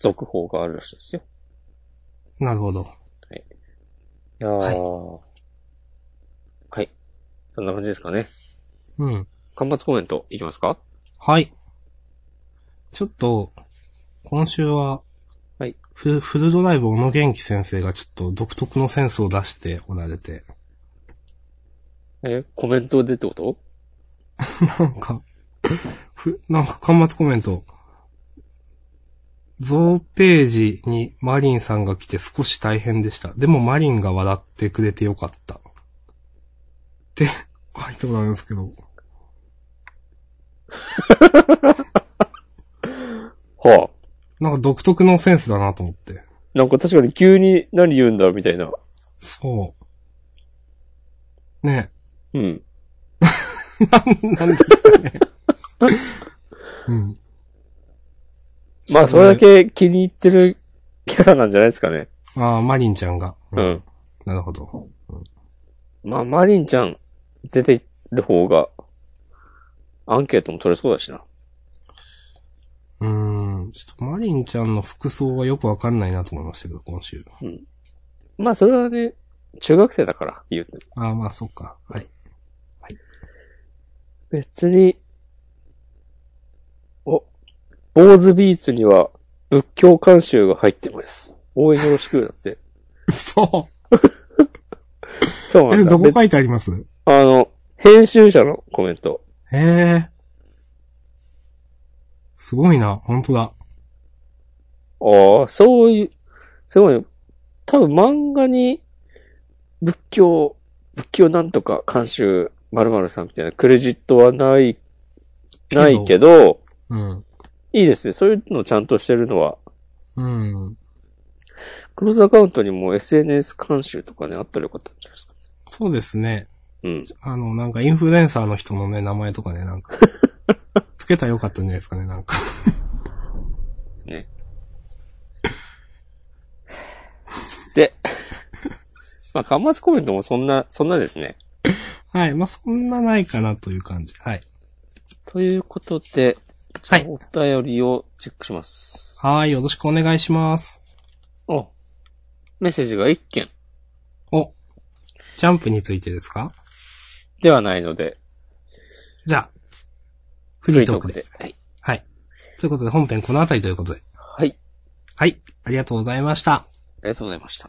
続報があるらしいですよ。なるほど。いやー。はい。そんな感じですかね。うん。端末コメントいきますか？はい。ちょっと、今週は、はい。フフルドライブ小野元気先生がちょっと独特のセンスを出しておられて、え、コメントでってこと？なんか、ふ、なんか端末コメント、増ページにマリンさんが来て少し大変でした。でもマリンが笑ってくれてよかった。って書いておられるんですけど、はあ。なんか独特のセンスだなと思って。なんか確かに急に何言うんだみたいな。そう。ねうん。え。なんですかね。うん。まあ、それだけ気に入ってるキャラなんじゃないですかね。ああ、マリンちゃんが。う。ん。なるほど。まあ、マリンちゃん出てる方が、アンケートも取れそうだしな。うーん。ちょっとマリンちゃんの服装はよくわかんないなと思いましたけど、今週。まあ、それはね、中学生だから、言うても。ああ、まあ、そっか。はい。別に、お、坊主ビーツには仏教監修が入ってます。応援よろしくだって。そう。え、そうなんだ。別どこ書いてあります？あの、編集者のコメント。へえ。すごいな、本当だ。ああ、そういう、すごい。多分漫画に、仏教、仏教なんとか監修〇〇さんみたいなクレジットはない、ないけど、うん。いいですね。そういうのちゃんとしてるのは、うん。クローズアカウントにも SNS 監修とかね、あったらよかったんじゃないですか。そうですね。うん。あの、なんかインフルエンサーの人のね、名前とかね、なんか。つけたらよかったんじゃないですかね、なんか。ね。で、まあ、端末コメントもそんな、そんなですね。はい。まあ、そんなないかなという感じ。はい。ということで、はいお便りをチェックします。はい。よろしくお願いします。お、メッセージが1件お。ジャンプについてですか？ではないので、じゃあ、フリートークで。はい。はい。ということで、本編この辺りということで。はい。はい。ありがとうございました。ありがとうございました。